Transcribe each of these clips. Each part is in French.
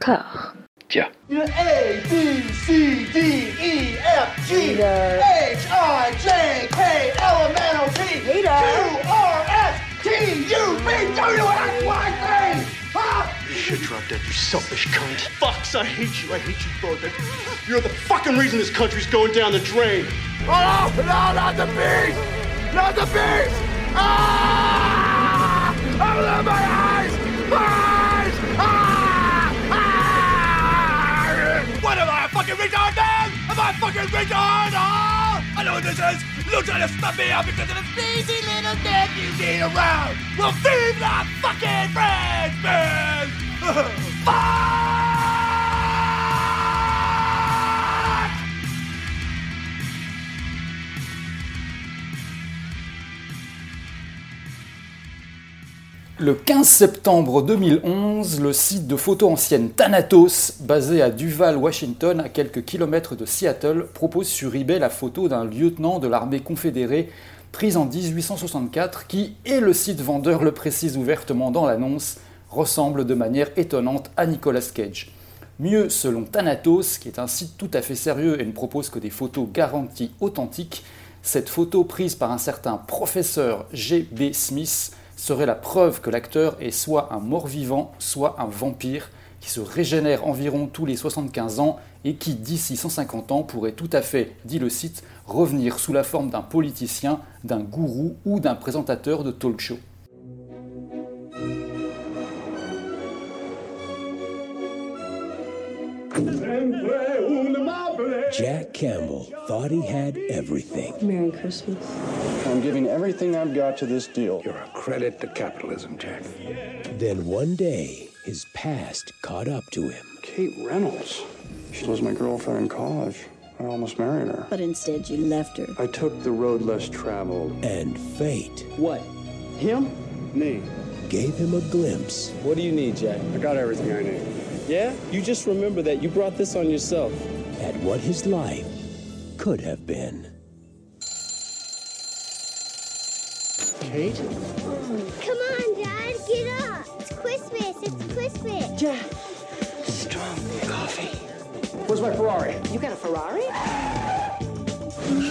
corps. Tiens. A, B, C, D, E, F, G, H, I, J, K, L, M, N, O, P, Q, R, S, T, U, V, W, X, Y, Z. Huh? You should drop dead, you selfish cunt. Fucks, I hate you. I hate you both. You're the fucking reason this country's going down the drain. Oh, no, not the beast! Not the beast! Ah! Open my eyes! Eyes! Ah! A fucking retard? Oh! I know what this is! You're trying to stop me because of the lazy little dick you need around! Well, feed the fucking friends, man! Fuck! Le 15 septembre 2011, le site de photos anciennes Thanatos, basé à Duval, Washington, à quelques kilomètres de Seattle, propose sur eBay la photo d'un lieutenant de l'armée confédérée prise en 1864 qui, et le site vendeur le précise ouvertement dans l'annonce, ressemble de manière étonnante à Nicolas Cage. Mieux, selon Thanatos, qui est un site tout à fait sérieux et ne propose que des photos garanties authentiques, cette photo prise par un certain professeur G.B. Smith serait la preuve que l'acteur est soit un mort-vivant, soit un vampire qui se régénère environ tous les 75 ans et qui, d'ici 150 ans, pourrait tout à fait, dit le site, revenir sous la forme d'un politicien, d'un gourou ou d'un présentateur de talk show. Jack Campbell thought he had everything. Merry Christmas. I'm giving everything I've got to this deal. You're a credit to capitalism, Jack. Then one day, his past caught up to him. Kate Reynolds. She was my girlfriend in college. I almost married her. But instead, you left her. I took the road less traveled. And fate What? Him? Me. gave him a glimpse What do you need, Jack? I got everything I need. Yeah? You just remember that you brought this on yourself. At what his life could have been. Kate? Come on, Dad, get up. It's Christmas. It's Christmas. Strong coffee. Where's my Ferrari? You got a Ferrari?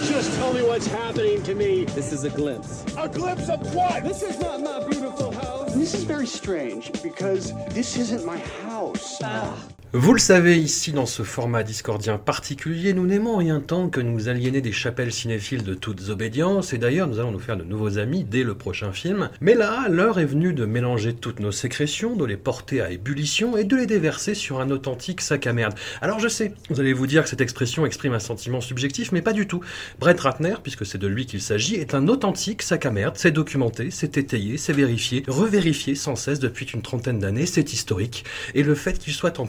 Just tell me what's happening to me. This is a glimpse. A glimpse of what? This is not my beautiful house. This is very strange because this isn't my house. Ah. Vous le savez, ici, dans ce format discordien particulier, nous n'aimons rien tant que nous aliéner des chapelles cinéphiles de toutes obédiences, et d'ailleurs, nous allons nous faire de nouveaux amis dès le prochain film. Mais là, l'heure est venue de mélanger toutes nos sécrétions, de les porter à ébullition et de les déverser sur un authentique sac à merde. Alors je sais, vous allez vous dire que cette expression exprime un sentiment subjectif, mais pas du tout. Brett Ratner, puisque c'est de lui qu'il s'agit, est un authentique sac à merde, c'est documenté, c'est étayé, c'est vérifié, revérifié sans cesse depuis une trentaine d'années, c'est historique, et le fait qu'il soit en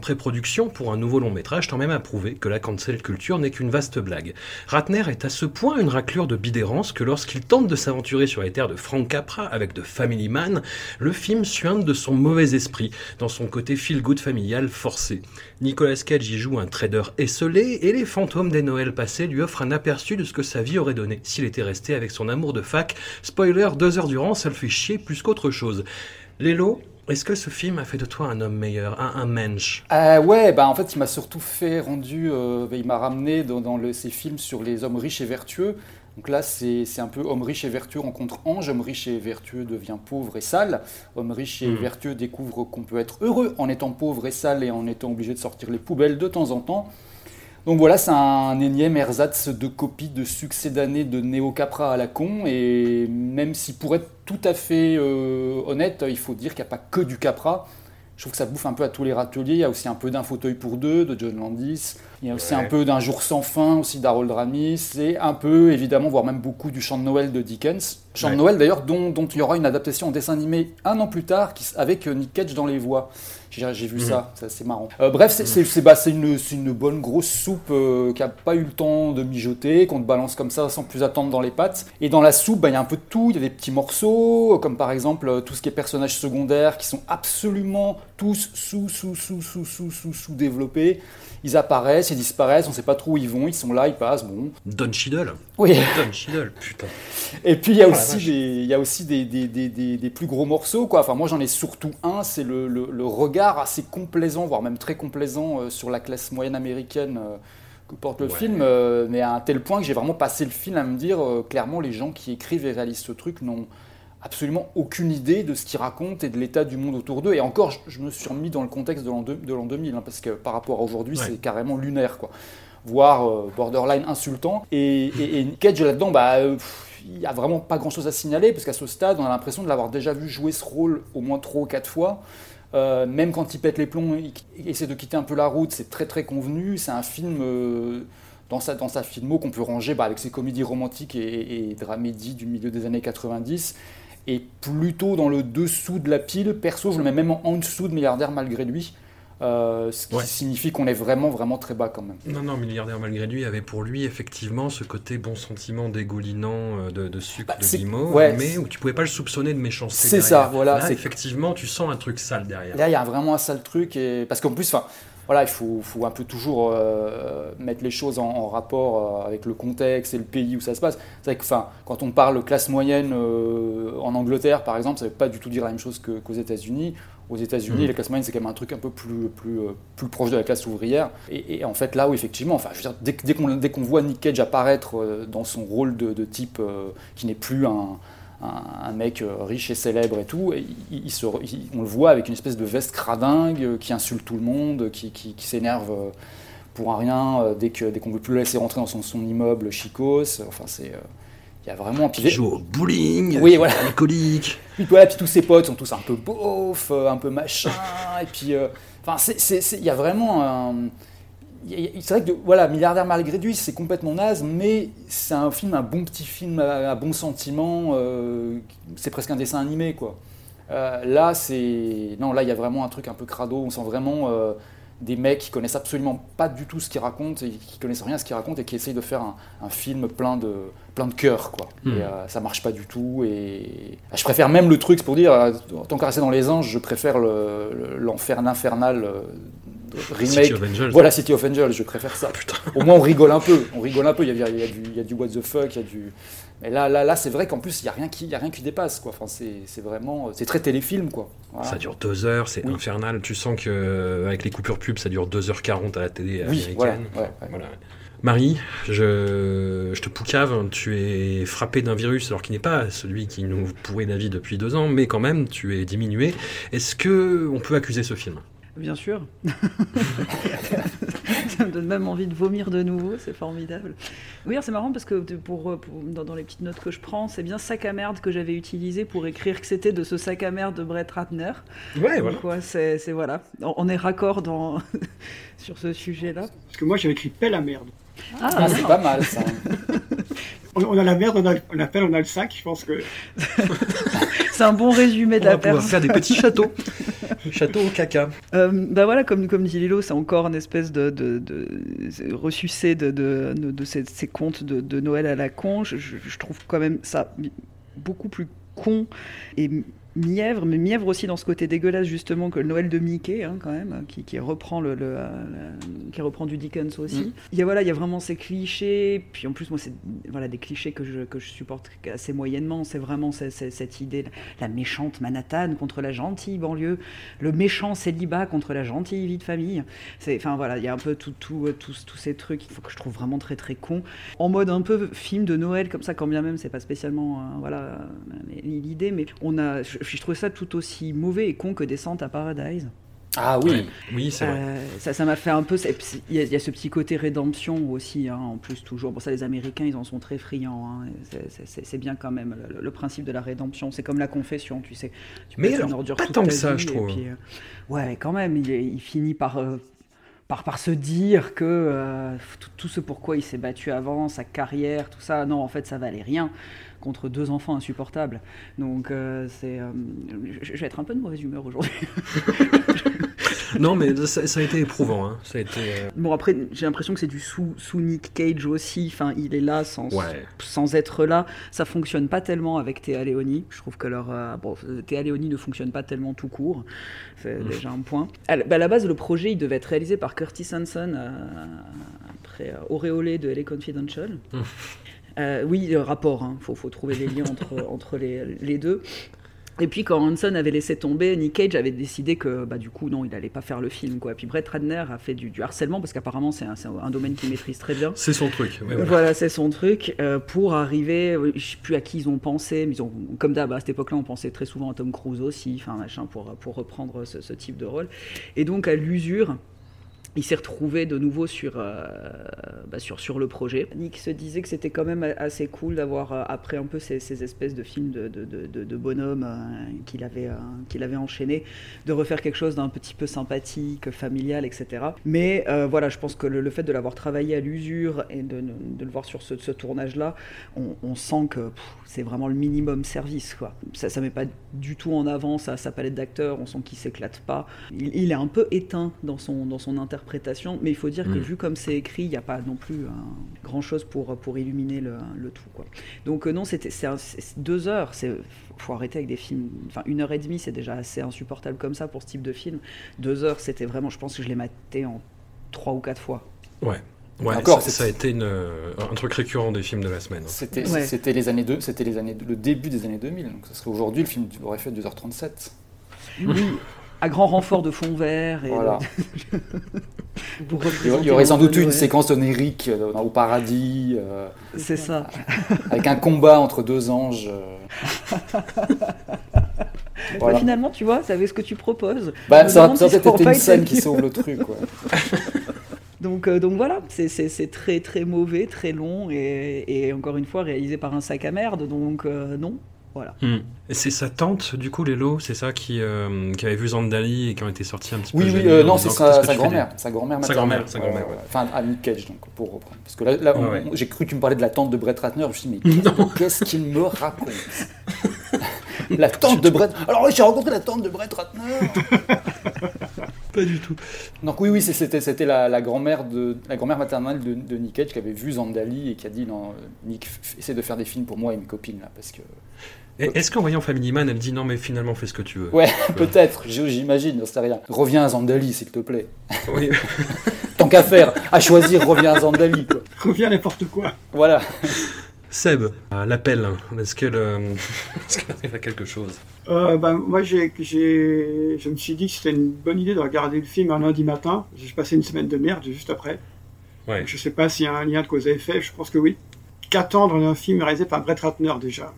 pour un nouveau long métrage tend même à prouver que la cancel culture n'est qu'une vaste blague. Ratner est à ce point une raclure de bidérance que lorsqu'il tente de s'aventurer sur les terres de Frank Capra avec The Family Man, le film suinte de son mauvais esprit, dans son côté feel-good familial forcé. Nicolas Cage y joue un trader esselé, et les fantômes des Noëls passés lui offrent un aperçu de ce que sa vie aurait donné s'il était resté avec son amour de fac. Spoiler, deux heures durant, ça le fait chier plus qu'autre chose. Lélo, est-ce que ce film a fait de toi un homme meilleur, un, un mensch? Euh, ouais, bah en fait, il m'a surtout fait rendu, euh, il m'a ramené dans, dans le- ces films sur les hommes riches et vertueux. Donc là, c'est un peu homme riche et vertueux rencontre ange, homme riche et vertueux devient pauvre et sale, homme riche et Mhm. vertueux découvre qu'on peut être heureux en étant pauvre et sale et en étant obligé de sortir les poubelles de temps en temps. Donc voilà, c'est un énième ersatz de copie de succès d'année de Neo Capra à la con. Et même si pour être tout à fait euh, honnête, il faut dire qu'il n'y a pas que du Capra. Je trouve que ça bouffe un peu à tous les râteliers. Il y a aussi un peu d'un fauteuil pour deux de John Landis. Il y a aussi Ouais. un peu d'un jour sans fin aussi d'Harold Ramis. Et un peu, évidemment, voire même beaucoup du chant de Noël de Dickens. Chant Ouais. de Noël d'ailleurs dont, dont il y aura une adaptation en dessin animé un an plus tard qui avec euh, Nick Cage dans les voix. J'ai vu Mhm. ça, c'est marrant. Euh, bref, c'est bah, c'est une, bonne grosse soupe euh, qui a pas eu le temps de mijoter, qu'on te balance comme ça sans plus attendre dans les pattes. Et dans la soupe, bah, il y a un peu de tout. Il y a des petits morceaux, comme par exemple euh, tout ce qui est personnages secondaires qui sont absolument tous sous, sous, sous, sous, sous, sous, sous développés. Ils apparaissent, ils disparaissent, on ne sait pas trop où ils vont, ils sont là, ils passent, bon. Don Cheadle Oui. Don Cheadle, putain. Et puis il y a Oh aussi, des, y a aussi des, des, des, des- plus gros morceaux, quoi. Enfin, moi j'en ai surtout un, c'est le, le- le regard assez complaisant, voire même très complaisant euh, sur la classe moyenne américaine euh, que porte le Ouais. film, euh, mais à un tel point que j'ai vraiment passé le film à me dire, clairement, les gens qui écrivent et réalisent ce truc n'ont absolument aucune idée de ce qu'ils racontent et de l'état du monde autour d'eux. Et encore, je, je me suis remis dans le contexte de l'an deux- de l'an 2000, hein, parce que par rapport à aujourd'hui, Ouais. c'est carrément lunaire, quoi. Voire euh, borderline insultant. Et, et, et Cage là-dedans, bah, euh, il n'y a vraiment pas grand-chose à signaler, parce qu'à ce stade, on a l'impression de l'avoir déjà vu jouer ce rôle au moins trois ou quatre fois. Euh, même quand il pète les plombs, il, il essaie de quitter un peu la route, c'est très très convenu. C'est un film euh, dans sa, dans sa filmo qu'on peut ranger bah, avec ses comédies romantiques et, et dramédies du milieu des années 90. Et plutôt dans le dessous de la pile, perso, je le mets même en, en dessous de Milliardaire malgré lui. Euh, ce qui Ouais. signifie qu'on est vraiment vraiment très bas quand même. Non, non, milliardaire malgré lui avait pour lui effectivement ce côté bon sentiment dégoulinant euh, de, de sucre Bah, de guimauve, ouais, mais où tu pouvais pas le soupçonner de méchanceté. C'est ça, voilà, Là, effectivement, tu sens un truc sale derrière. Là, il y a vraiment un sale truc, et... parce qu'en plus, enfin, voilà, il faut, faut un peu toujours euh, mettre les choses en, en rapport euh, avec le contexte et le pays où ça se passe. C'est vrai que, enfin, quand on parle classe moyenne euh, en Angleterre, par exemple, ça ne veut pas du tout dire la même chose qu'aux États-Unis. Aux États-Unis, Mhm. la classe moyenne, c'est quand même un truc un peu plus, plus, plus proche de la classe ouvrière. Et, et en fait, là où effectivement, enfin, je veux dire, dès, dès qu'on dès qu'on voit Nick Cage apparaître dans son rôle de, de type euh, qui n'est plus un, un, un mec euh, riche et célèbre et tout, et il, il se, il- on le voit avec une espèce de veste cradingue euh, qui insulte tout le monde, qui, qui, qui s'énerve euh, pour un rien euh, dès que dès qu'on veut plus le laisser rentrer dans son, son immeuble chicos. Enfin, c'est euh, il y a vraiment Qui joue au bowling, Oui, voilà. alcoolique. puis, voilà, puis tous ses potes sont tous un peu beaufs, euh, un peu machin, et puis, euh, enfin, c'est- il y a vraiment un... C'est vrai que, voilà, Milliardaire malgré lui, c'est complètement naze, mais c'est un film, un bon petit film à, à bon sentiment, euh, c'est presque un dessin animé, quoi. Euh, là, c'est... Non, là, il y a vraiment un truc un peu crado, on sent vraiment euh, des mecs qui connaissent absolument pas du tout ce qu'ils racontent, et qui connaissent rien à ce qu'ils racontent, et qui essayent de faire un, un film plein de, plein de cœur, quoi. Hmm. Et ça marche pas du tout, et je préfère même le truc, c'est pour dire, euh, tant rester dans les anges, je préfère le- le- l'enfer infernal euh, remake. City of Angels. Voilà, City of Angels, je préfère ça. Au moins, on rigole un peu. On rigole un peu. Il y a, il y a du, il y a du what the fuck, il y a du. Mais là, là, là, c'est vrai qu'en plus, il y a rien qui, il y a rien qui dépasse, quoi. Enfin, c'est, vraiment, c'est très téléfilm, quoi. Voilà. Ça dure deux heures, c'est Oui. infernal. Tu sens que avec les coupures pub, ça dure 2h40 à la télé Oui, américaine. voilà, ouais, ouais. Voilà. Marie, je, je te poucave, tu es frappé d'un virus, alors qui n'est pas celui qui nous pourrit la vie depuis deux ans, mais quand même, tu es diminué. Est-ce que on peut accuser ce film? Bien sûr. ça me donne même envie de vomir de nouveau, c'est formidable. Oui, c'est marrant parce que pour, pour- dans, dans les petites notes que je prends, c'est bien sac à merde que j'avais utilisé pour écrire que c'était de ce sac à merde de Brett Ratner. Ouais, voilà. ouais, c'est voilà. On, on est raccord dans, sur ce sujet-là. Parce que moi, j'avais écrit pelle à merde. Ah, c'est pas mal, ça. On, on a la merde, on a, on a pelle, on a le sac. Je pense que. C'est un bon résumé de On la va pouvoir personne. faire des petits châteaux. Château au caca. Euh, bah voilà, comme, comme dit Lilo, c'est encore une espèce de, de, de ressucé de, de, de, de ces, ces contes de, de Noël à la con. Je, je- je trouve quand même ça beaucoup plus con et mièvre, mais mièvre aussi dans ce côté dégueulasse justement que le Noël de Mickey, hein, quand même, qui, qui reprend le, le, euh, le- qui reprend du Dickens aussi. Mm. Il y a voilà, il y a vraiment ces clichés. Puis en plus, moi, c'est voilà des clichés que je, que je supporte assez moyennement. C'est vraiment cette idée, la méchante Manhattan contre la gentille banlieue, le méchant célibat contre la gentille vie de famille. C'est, enfin voilà, il y a un peu tout, tout, euh, tous, ces trucs. Faut que je trouve vraiment très très con, en mode un peu film de Noël comme ça, quand bien même c'est pas spécialement euh, voilà l'idée, mais on a, je, je trouve ça tout aussi mauvais et con que Descente à Paradise. Ah oui. Ouais. Oui, c'est vrai. Euh, ça, ça m'a fait un peu. c'est- c'est- Il y, a- il y a ce petit côté rédemption aussi, hein, en plus, toujours. Bon, ça, les Américains, ils en sont très friands. hein, c'est- bien quand même le, le principe de la rédemption. C'est comme la confession, tu sais. Tu Mais alors, ordure pas tant ta que ça, vie, je trouve. puis, euh, ouais, quand même, il, il finit par. euh, par, par se dire que euh, tout, tout ce pourquoi il s'est battu avant, sa carrière, tout ça, non, en fait, ça valait rien contre deux enfants insupportables. Donc, euh, c'est, euh, je, je vais être un peu de mauvaise humeur aujourd'hui. non, mais ça, ça, a été éprouvant. Hein. Ça a été, euh... Bon, après, j'ai l'impression que c'est du sous, sous Nick Cage aussi. Enfin, il est là sans, ouais. sans être là. Ça fonctionne pas tellement avec Théa Leoni. Je trouve que leur. Euh, bon, Théa Leoni ne fonctionne pas tellement tout court. C'est mmh. déjà un point. À, bah, à, la base, le projet, il devait être réalisé par Curtis Hanson, euh, après Auréolé de LA Confidential. Mmh. Euh, oui, le rapport, il hein. faut, faut, trouver les liens entre, entre les, les, deux. Et puis quand Hanson avait laissé tomber, Nick Cage avait décidé que bah, du coup non, il allait pas faire le film quoi. Puis Brett Ratner a fait du, du harcèlement parce qu'apparemment c'est un, un, domaine qu'il maîtrise très bien. C'est son truc. Ouais, voilà, voilà c'est son truc euh, pour arriver. Je sais plus à qui ils ont pensé, mais ils ont comme d'hab à cette époque-là on pensait très souvent à Tom Cruise aussi, enfin machin pour pour reprendre ce, ce type de rôle. Et donc à l'usure il s'est retrouvé de nouveau sur, euh, bah sur, sur le projet. Nick se disait que c'était quand même assez cool d'avoir, euh, après un peu ces, ces, espèces de films de, de, de, bonhommes euh, qu'il avait, qu'il avait enchaîné, de refaire quelque chose d'un petit peu sympathique, familial, etc. Mais voilà, je pense que le, fait de l'avoir travaillé à l'usure et de, le voir sur ce, ce tournage-là, on, on, sent que c'est vraiment le minimum service. Quoi. Ça ne met pas du tout en avant sa, sa palette d'acteurs, on sent qu'il s'éclate pas. Il, il, est un peu éteint dans son, dans son interprétation interprétation, mais il faut dire mmh. que vu comme c'est écrit, il n'y a pas non plus hein, grand chose pour, pour illuminer le, le tout. Quoi. Donc euh, non, c'était c'est deux heures, c'est faut arrêter avec des films. Enfin, une heure et demie, c'est déjà assez insupportable comme ça pour ce type de film. Deux heures, c'était vraiment, je pense que je l'ai maté en trois ou quatre fois. Ouais. Ouais, encore, ça, ça, a été une, un truc récurrent des films de la semaine. C'était ouais. c'était les années 2, c'était les années le début des années 2000. Donc ça serait aujourd'hui le film aurait fait 2h37. Oui, à grand renfort de fond vert et voilà. de... il y aurait sans doute eu une séquence onérique euh, au paradis. Euh, c'est ça. Avec un combat entre deux anges. Euh... voilà. bah, finalement, tu vois, ça avait ce que tu proposes. Bah, ça, ça peut-être été une scène qui sauve le truc. Quoi. Donc, euh, donc voilà, c'est très très mauvais, très long et, et, encore une fois réalisé par un sac à merde. Donc euh, non, voilà. Mmh. Et c'est sa tante, du coup, Lélo, c'est ça qui, euh, qui avait vu Zandali et qui ont été sortis un petit oui, peu. Oui, euh, non, c'est sa, sa grand-mère. Sa grand-mère Sa grand-mère, sa grand-mère. Ouais. Enfin, à Nick Cage, donc, pour reprendre. Parce que là, là ouais, ouais. j'ai cru que tu me parlais de la tante de Brett Ratner. Je me suis dit, mais qu'est-ce qu'il me raconte La tante de Brett. Alors, oui, j'ai rencontré la tante de Brett Ratner. Pas du tout. Donc oui, oui, c'était la, la grand-mère de la grand-mère maternelle de, de, Nick Cage qui avait vu Zandali et qui a dit non, Nick, essaie de faire des films pour moi et mes copines là, parce que. Est-ce qu'en voyant Family Man, elle dit non mais finalement fais ce que tu veux Ouais, peut-être, j'imagine, j'en sais rien. Reviens à Zandali, s'il te plaît. Oui. Tant qu'à faire, à choisir, reviens à Zandali. Quoi. Reviens à n'importe quoi. Voilà. Seb, l'appel, est-ce qu'elle est qu arrive à quelque chose? Euh, ben, Moi, j'ai, je me suis dit que c'était une bonne idée de regarder le film un lundi matin. J'ai passé une semaine de merde juste après. Ouais. Donc, je sais pas s'il y a un lien de cause à effet, je pense que oui. Qu'attendre d'un film réalisé par Brett Ratner déjà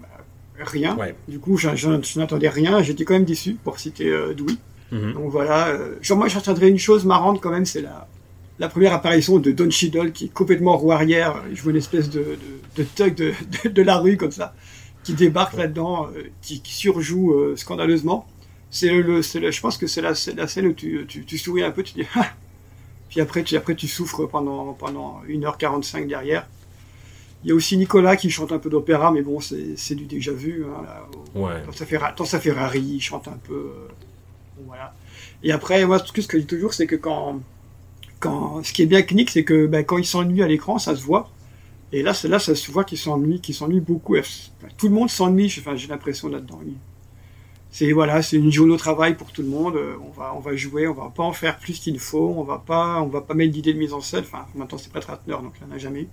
Rien. Ouais. Du coup, je, je, je n'attendais rien. J'étais quand même déçu, pour citer euh, Dewey. Mhm. Mm -hmm. Donc voilà. Euh, genre, moi, j'attendrais une chose marrante quand même, c'est la, la première apparition de Don Cheadle qui est complètement roue arrière. Il joue une espèce de, de, de thug de, de, de, la rue comme ça, qui débarque là-dedans, euh, qui, qui, surjoue euh, scandaleusement. C'est le, le, le, je pense que c'est la, la, scène où tu, tu, tu, souris un peu, tu dis ah puis après tu, après tu souffres pendant, pendant 1h45 derrière. Il y a aussi Nicolas qui chante un peu d'opéra, mais bon, c'est du déjà vu. Hein, là, ouais. dans, sa Ferrari, il chante un peu. Euh, bon, voilà. Et après, moi, ce que je dis toujours, c'est que quand, quand, ce qui est bien clinique, c'est que ben, quand il s'ennuie à l'écran, ça se voit. Et là, là, ça se voit qu'il s'ennuie, qu'il s'ennuie beaucoup. Tout le monde s'ennuie, enfin, j'ai l'impression là-dedans. C'est voilà, c'est une journée au travail pour tout le monde. On va, on va jouer, on va pas en faire plus qu'il faut. On va pas, on va pas mettre d'idée de mise en scène. Enfin, maintenant c'est pas Ratner, donc il n'y en a jamais eu.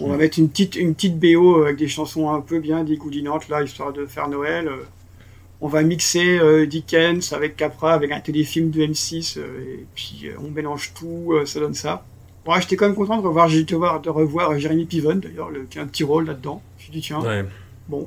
On va mettre une petite, une petite BO avec des chansons un peu bien dégoulinantes là, histoire de faire Noël. On va mixer euh, Dickens avec Capra, avec un téléfilm de M6, euh, et puis euh, on mélange tout, ça donne ça. Bon, j'étais quand même content de revoir, de revoir, de revoir Jérémy Piven, d'ailleurs, qui a un petit rôle là-dedans. Je me suis dit, tiens, ouais. bon.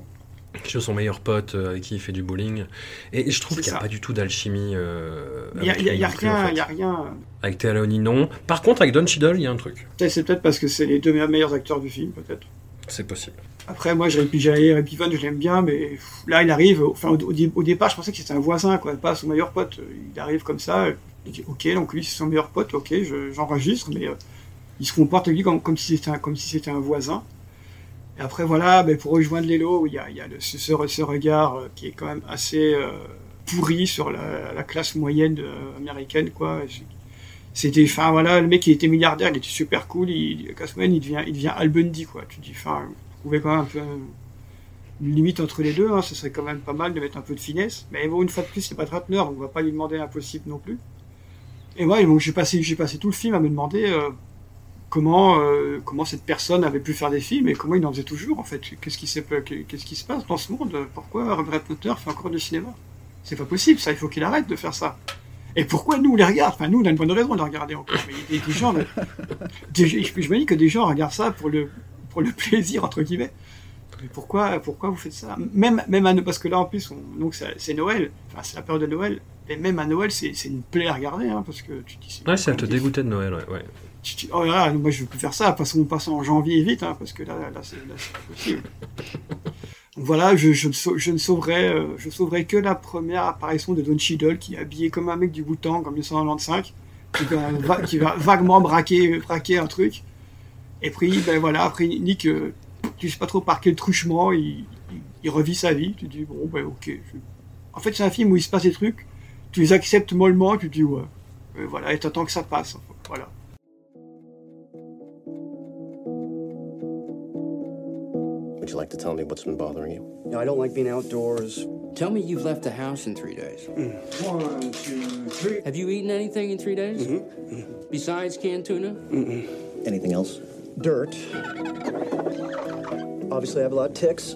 Qui est son meilleur pote avec qui il fait du bowling. Et je trouve qu'il n'y a pas du tout d'alchimie. Il n'y a, y a, y a rien, en fait. y a rien. Avec Théa Leoni, non. Par contre, avec Don Cheadle, il y a un truc. C'est peut-être parce que c'est les deux meilleurs acteurs du film, peut-être. C'est possible. Après, moi, Jérémy Piven, je l'aime bien, mais là, il arrive. Enfin, au, au, départ, je pensais que c'était un voisin, quoi, pas son meilleur pote. Il arrive comme ça. Il dit, ok, donc lui, c'est son meilleur pote. Ok, j'enregistre, je, mais euh, il se comporte lui comme, comme si c'était un, comme si c'était un voisin. Et après, voilà, ben, pour rejoindre Lélo, il y a, il y a ce, regard euh, qui est quand même assez. Euh, pourri sur la, la classe moyenne euh, américaine. C'était, enfin voilà, le mec il était milliardaire, il était super cool, il, classe moyenne, il devient, il devient Al Bundy, quoi. Tu dis, enfin, trouvez quand même un peu une limite entre les deux, hein, ce serait quand même pas mal de mettre un peu de finesse. Mais bon, une fois de plus, c'est pas Ratner, on va pas lui demander l'impossible non plus. Et moi, j'ai passé, j'ai passé tout le film à me demander comment, euh, comment cette personne avait pu faire des films et comment il en faisait toujours, en fait. Qu'est-ce qui, qu'est-ce qui se passe dans ce monde? Pourquoi Robert Ratner fait encore du cinéma? C'est pas possible, ça, il faut qu'il arrête de faire ça. Et pourquoi nous on les regarde? Enfin, nous on a une bonne raison de les regarder encore. Mais il des gens, je me dis que des gens regardent ça pour le, pour le plaisir, entre guillemets mais pourquoi, pourquoi vous faites ça? Même, même à, parce que là en plus, donc c'est Noël, enfin c'est la période de Noël, et même à Noël, c'est une plaie à regarder, hein, parce que tu dis. Ouais, ça te dégoûtait de Noël, ouais. ouais. oh là, moi je veux plus faire ça, passons, passons en janvier vite, hein, parce que là, là, c'est pas possible. donc voilà, je, je, je, ne sauverai, euh, je sauverai que la première apparition de Don Cheadle, qui est habillé comme un mec du Bhoutan en 1995, qui va, qui va vaguement braquer, braquer un truc. Et puis, ben voilà, après Nick. Euh, tu sais pas trop par quel truchement il, il, revit sa vie. Tu dis, bon, ben ok. En fait, c'est un film où il se passe des trucs, tu les acceptes mollement, tu dis, ouais. Et voilà, et t'attends que ça passe. Voilà. Would you like to tell me what's been bothering you? No, I don't like being outdoors. Tell me you've left the house in three days. Mm. One, two, three. Have you eaten anything in three days? Mm-hmm. Mm-hmm. Besides canned tuna? Mm-mm. Anything else? Dirt. Obviously, I have a lot of ticks.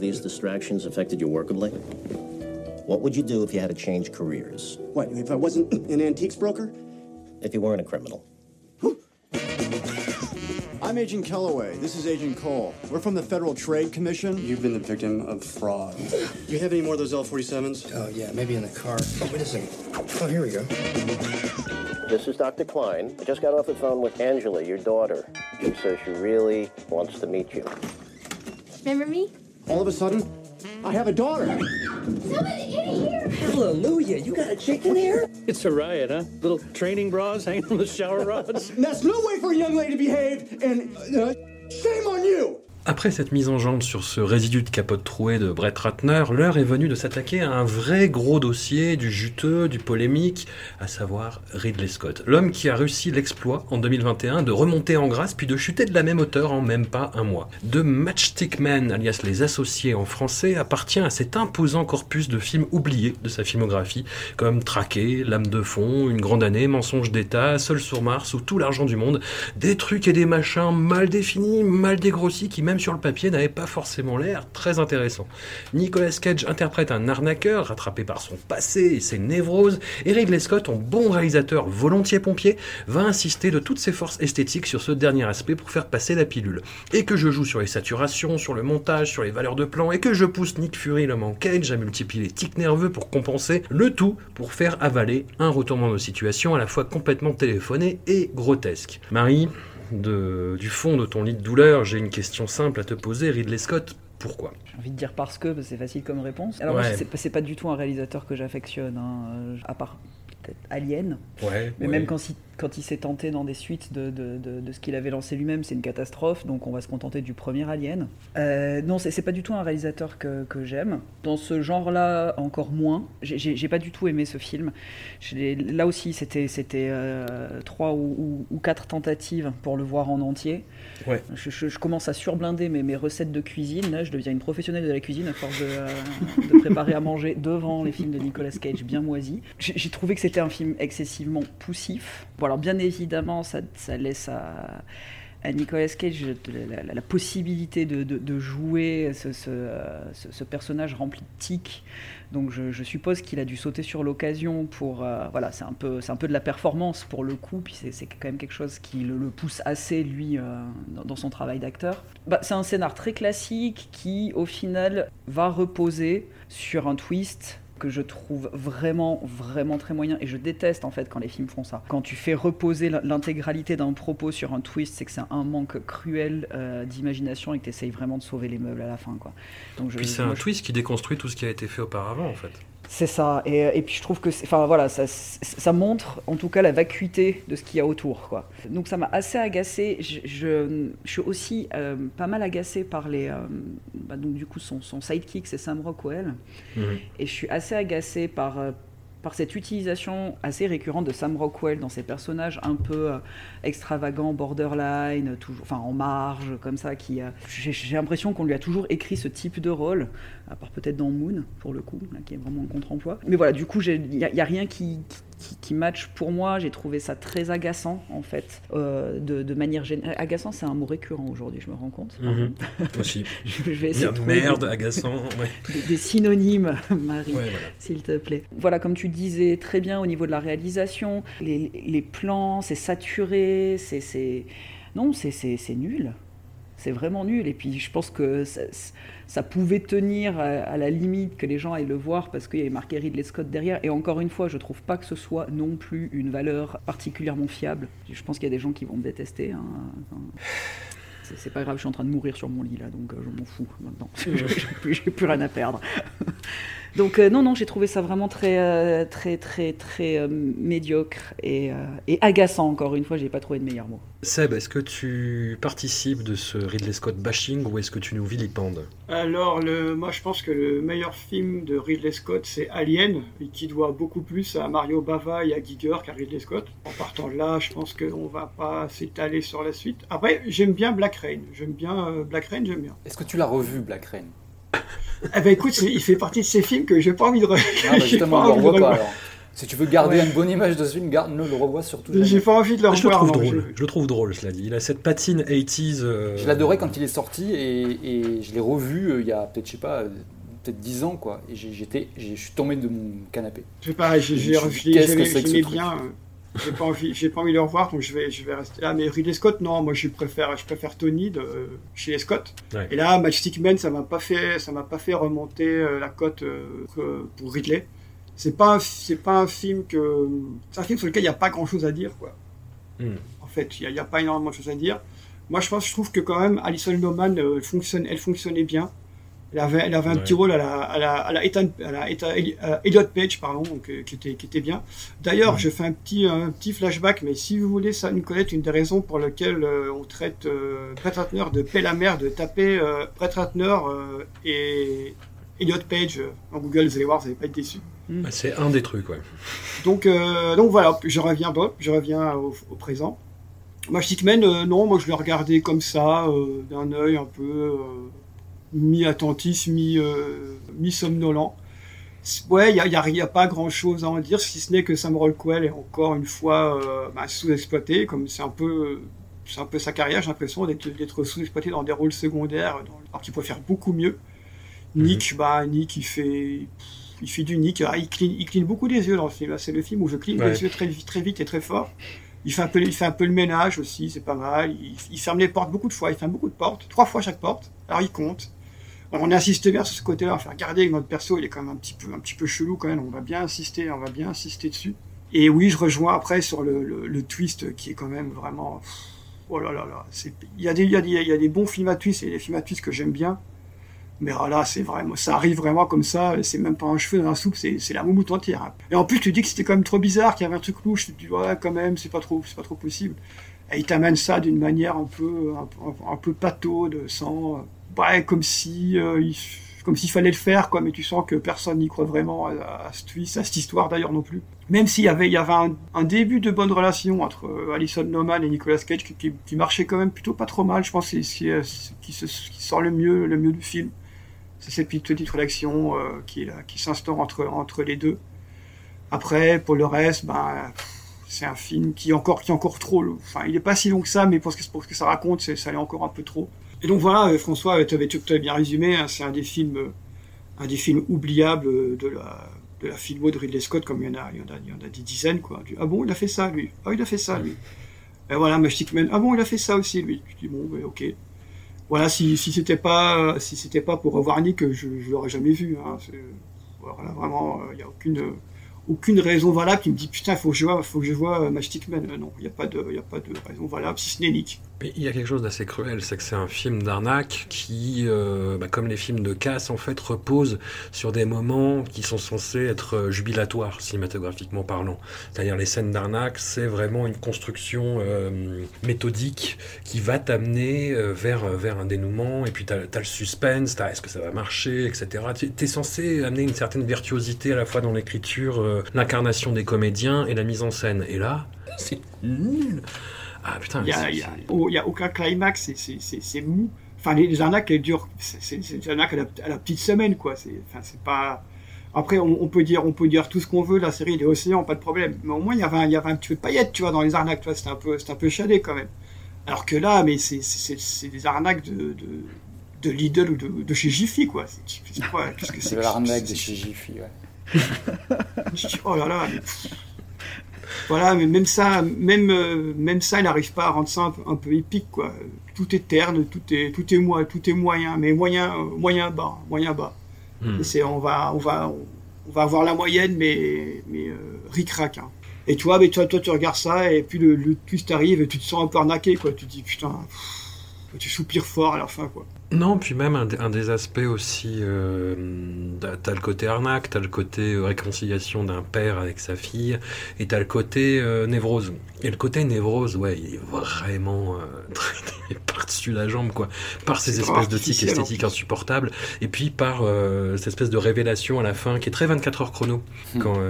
These distractions affected you workably? What would you do if you had to change careers? What, if I wasn't an antiques broker? If you weren't a criminal? I'm Agent Kellaway. This is Agent Cole. We're from the Federal Trade Commission. You've been the victim of fraud. Do you have any more of those L-47s? Oh, yeah, maybe in the car. Oh, wait a second. Oh, here we go. This is Dr. Klein. I just got off the phone with Angela, your daughter. She says she really wants to meet you. Remember me? All of a sudden, I have a daughter. Somebody in here! Hallelujah, you got a chick in here? It's a riot, huh? Little training bras hanging from the shower rods. That's no way for a young lady to behave, and uh, shame on you! Après cette mise en jambe sur ce résidu de capote trouée de Brett Ratner, l'heure est venue de s'attaquer à un vrai gros dossier du juteux, du polémique, à savoir Ridley Scott. L'homme qui a réussi l'exploit en 2021 de remonter en grâce puis de chuter de la même hauteur en même pas un mois. De Matchstick Men, alias Les Associés en français, appartient à cet imposant corpus de films oubliés de sa filmographie, comme Traqué, Lame de fond, Une grande année, Mensonge d'État, Seul sur Mars ou Tout l'argent du monde. Des trucs et des machins mal définis, mal dégrossis qui même sur le papier n'avait pas forcément l'air très intéressant. Nicolas Cage interprète un arnaqueur rattrapé par son passé et ses névroses, et Ridley Scott, bon réalisateur volontiers pompier, va insister de toutes ses forces esthétiques sur ce dernier aspect pour faire passer la pilule. Et que je joue sur les saturations, sur le montage, sur les valeurs de plan, et que je pousse Nick Fury, l'homme en Cage, à multiplier les tics nerveux pour compenser le tout pour faire avaler un retournement de situation à la fois complètement téléphoné et grotesque. Marie, de, du fond de ton lit de douleur, j'ai une question simple à te poser. Ridley Scott, pourquoi? J'ai envie de dire parce que, c'est facile comme réponse. Alors, Ouais. c'est pas du tout un réalisateur que j'affectionne, hein, euh, à part peut-être Alien. Ouais, Mais ouais. même quand, quand il s'est tenté dans des suites de, de- de- de ce qu'il avait lancé lui-même, c'est une catastrophe, donc on va se contenter du premier Alien. Euh, non, c'est pas du tout un réalisateur que, que j'aime. Dans ce genre-là, encore moins. J'ai- pas du tout aimé ce film. Là aussi, c'était euh, trois ou, ou- ou quatre tentatives pour le voir en entier. Ouais. Je, je- je commence à surblinder mes, mes recettes de cuisine. Là, je deviens une professionnelle de la cuisine à force de, euh, de préparer à manger devant les films de Nicolas Cage bien moisis. J'ai trouvé que c'était un film excessivement poussif. Alors bien évidemment, ça, laisse à, à Nicolas Cage la, possibilité de, jouer ce, personnage rempli de tics. Donc je, suppose qu'il a dû sauter sur l'occasion pour... euh, voilà, c'est un, peu, de la performance pour le coup, puis c'est quand même quelque chose qui le, pousse assez, lui, euh, dans, dans son travail d'acteur. Bah, c'est un scénar très classique qui, au final, va reposer sur un twist que je trouve vraiment, vraiment très moyen. Et je déteste en fait quand les films font ça. Quand tu fais reposer l'intégralité d'un propos sur un twist, c'est que c'est un manque cruel euh, d'imagination et que tu essayes vraiment de sauver les meubles à la fin. Quoi. Donc je, Puis c'est un je- twist qui déconstruit tout ce qui a été fait auparavant, en fait. C'est ça. Et, et, puis je trouve que, enfin voilà, ça, ça, montre en tout cas la vacuité de ce qu'il y a autour, quoi. Donc ça m'a assez agacé. Je, je, je, suis aussi euh, pas mal agacé par les, euh, bah, donc du coup son, son sidekick, c'est Sam Rockwell, mmh. et je suis assez agacé par euh, par cette utilisation assez récurrente de Sam Rockwell dans ses personnages un peu euh, extravagants, borderline, toujours, enfin en marge, comme ça, qui euh, j'ai l'impression qu'on lui a toujours écrit ce type de rôle, à part peut-être dans Moon, pour le coup, là, qui est vraiment un contre-emploi. Mais voilà, du coup, il n'y a, a, rien qui, qui, qui match pour moi. J'ai trouvé ça très agaçant, en fait, euh, de, de, manière générale. Agaçant, c'est un mot récurrent aujourd'hui, je me rends compte. Mm -hmm. Aussi. je vais essayer de merde, des, agaçant. Ouais. Des, des, synonymes, Marie, ouais, voilà. s'il te plaît. Voilà, comme tu disais très bien au niveau de la réalisation, les, les plans, c'est saturé, c'est. Non, c'est nul c'est vraiment nul. Et puis je pense que ça, ça pouvait tenir à, à, la limite que les gens aillent le voir parce qu'il y avait marqué Ridley Scott derrière. Et encore une fois, je trouve pas que ce soit non plus une valeur particulièrement fiable. Je pense qu'il y a des gens qui vont me détester. Hein. Enfin, c'est pas grave, je suis en train de mourir sur mon lit là, donc euh, je m'en fous maintenant. j'ai plus, plus, rien à perdre. Donc euh, non, non, j'ai trouvé ça vraiment très, euh, très, très, très euh, médiocre et, et, agaçant. Encore une fois, j'ai pas trouvé de meilleur mot. Seb, est-ce que tu participes de ce Ridley Scott bashing ou est-ce que tu nous vilipendes Alors, le, moi, je pense que le meilleur film de Ridley Scott, c'est Alien, et qui doit beaucoup plus à Mario Bava et à Giger qu'à Ridley Scott. En partant de là, je pense qu'on va pas s'étaler sur la suite. Après, j'aime bien Black Rain. J'aime bien euh, Black Rain, j'aime bien. Est-ce que tu l'as revu, Black Rain? Eh ben écoute, il fait partie de ces films que j'ai pas envie de revoir. Ah, bah justement, on le revoit pas alors. Si tu veux garder ouais. une bonne image de ce film, garde, ne le revois surtout. J'ai pas envie de le revoir. Je le trouve non, drôle. Je... je... le trouve drôle, cela dit. Il a cette patine 80s. Euh... Je l'adorais quand il est sorti et, et je l'ai revu euh, il y a peut-être, je sais pas, peut-être 10 ans, quoi. Et j'étais, je suis tombé de mon canapé. C'est pareil, j'ai revu bien. J'ai pas envie j'ai pas envie de le revoir donc je vais je vais rester là. Mais Ridley Scott non moi je préfère je préfère Tony de chez les Scott. Ouais. et là Matchstick Man ça m'a pas fait ça m'a pas fait remonter euh, la cote euh, pour Ridley. C'est pas c'est pas un film que c'est un film sur lequel il y a pas grand chose à dire quoi. Mm. en fait il y, y, a pas énormément de choses à dire. Moi je pense je trouve que quand même Alison Lohman euh, fonctionne elle fonctionnait bien elle avait, elle avait un ouais. petit rôle à la, à la, à la, Ethan, à la Ethan, à Elliot Page, pardon, donc, euh, qui, était, qui était bien. D'ailleurs, ouais. je fais un petit, un petit flashback, mais si vous voulez ça, nous connaître une des raisons pour lesquelles euh, on traite euh, Brett Ratner de paix la mer, de taper euh, Brett Ratner euh, et Elliot Page euh, en Google, vous allez voir, vous n'allez pas être déçus. Bah, c'est un des trucs, ouais. Donc, euh, donc voilà, je reviens, Bob, je reviens au, au présent. Magic Man, euh, non, moi je l'ai regardé comme ça, euh, d'un œil un peu mi-attentif, mi-somnolent. Mi ouais, il n'y a, y a, y a, pas grand-chose à en dire, si ce n'est que Sam Rockwell est encore une fois euh, bah, sous-exploité, comme c'est un peu c'est un peu sa carrière, j'ai l'impression d'être sous-exploité dans des rôles secondaires, dans, alors qu'il pourrait faire beaucoup mieux. Nick, mm -hmm. bah Nick, il fait il fait du Nick, ah, il, cligne, il cligne beaucoup des yeux dans ce film. C'est le film où je cligne ouais. les yeux très, très vite et très fort. Il fait un peu, il fait un peu le ménage aussi, c'est pas mal. Il, il, ferme les portes beaucoup de fois, il ferme beaucoup de portes, trois fois chaque porte. Alors il compte. On insiste bien sur ce côté-là, enfin regardez notre perso, il est quand même un petit peu, un petit peu chelou quand même. On va bien insister, on va bien insister dessus. Et oui, je rejoins après sur le, le, twist qui est quand même vraiment. Oh là là là, il y a des, il y a des, y a des bons films à twist et des films à twist que j'aime bien. Mais ah là, c'est vraiment, ça arrive vraiment comme ça, c'est même pas un cheveu dans la soupe, c'est, la moumoute entière. Hein. Et en plus, tu dis que c'était quand même trop bizarre, qu'il y avait un truc louche, tu te dis, ouais, quand même, c'est pas trop, c'est pas trop possible. Et il t'amène ça d'une manière un peu, un, un peu pataude, sans, comme si, euh, comme s'il fallait le faire, quoi, mais tu sens que personne n'y croit vraiment à, cette, histoire d'ailleurs non plus. Même s'il y avait, il y avait un, début de bonne relation entre euh, Alison Norman et Nicolas Cage qui, marchait quand même plutôt pas trop mal, je pense, c'est ce qui, sort le mieux, le mieux du film c'est cette petite relation euh, qui, s'instaure entre, entre les deux. Après, pour le reste, ben, c'est un film qui est encore, qui encore trop. Enfin, il n'est pas si long que ça, mais pour ce que, ça raconte, ça allait encore un peu trop. Et donc voilà, euh, François, tu avais tout bien résumé. Hein, c'est un des films, euh, un des films oubliables de la, de la filmo de Ridley Scott, comme il y en a, il y en a, des dizaines, quoi. Ah bon, il a fait ça, lui. Ah, il a fait ça, lui. Et voilà, Magic Man. Ah bon, il a fait ça aussi, lui. Tu dis bon, ben, ok voilà, si, c'était pas si pas pour revoir Nick, je, je l'aurais jamais vu. Hein. Voilà, vraiment, il euh, n'y a aucune raison valable qui me dit putain faut faut que je vois Matchstick Man non il n'y a pas de il a pas de raison valable si ce n'est Nick il y a quelque chose d'assez cruel, c'est que c'est un film d'arnaque qui, euh, bah, comme les films de casse, en fait, repose sur des moments qui sont censés être euh, jubilatoires, cinématographiquement parlant. C'est-à-dire les scènes d'arnaque, c'est vraiment une construction euh, méthodique qui va t'amener vers, vers un dénouement, et puis tu as, le suspense, est-ce que ça va marcher, etc. Tu es censé amener une certaine virtuosité à la fois dans l'écriture, l'incarnation des comédiens et la mise en scène. Et là, c'est nul. Ah putain, il n'y a, aucun climax, c'est mou. Enfin, les, arnaques, elles durent. C'est des arnaques à la, petite semaine, quoi. C'est pas. Après, on, peut dire, on peut dire tout ce qu'on veut, la série Les Océans, pas de problème. Mais au moins, il y avait un, il y avait un petit peu de paillettes, tu vois, dans les arnaques, tu vois, c'était un peu, un peu chadé quand même. Alors que là, mais c'est des arnaques de, de, de Lidl ou de, de chez Jiffy, quoi. C'est quoi Qu'est-ce que c'est l'arnaque de chez Jiffy, ouais. oh là là. Mais... Voilà, mais même ça, même, euh, même ça, il n'arrive pas à rendre ça un peu, épique, quoi. Tout est terne, tout est, tout est, moi, tout est moyen, mais moyen, euh, moyen bas, moyen bas. Hmm. C'est, on va, on va, on va avoir la moyenne, mais, mais euh, ric-rac. Hein. Et toi, mais toi, toi, tu regardes ça, et puis le, le twist arrive, et tu te sens un peu arnaqué, quoi. Tu te dis, putain, tu soupires fort à la fin, quoi. Non, puis même un, des aspects aussi, euh, t'as le côté arnaque, t'as le côté euh, réconciliation d'un père avec sa fille, et t'as le côté euh, névrose. Et le côté névrose, ouais, il est vraiment euh, par-dessus la jambe, quoi. Par ces espèces de tics esthétiques insupportables, et puis par cette espèce de révélation à la fin qui est très 24 heures chrono, hmm. quand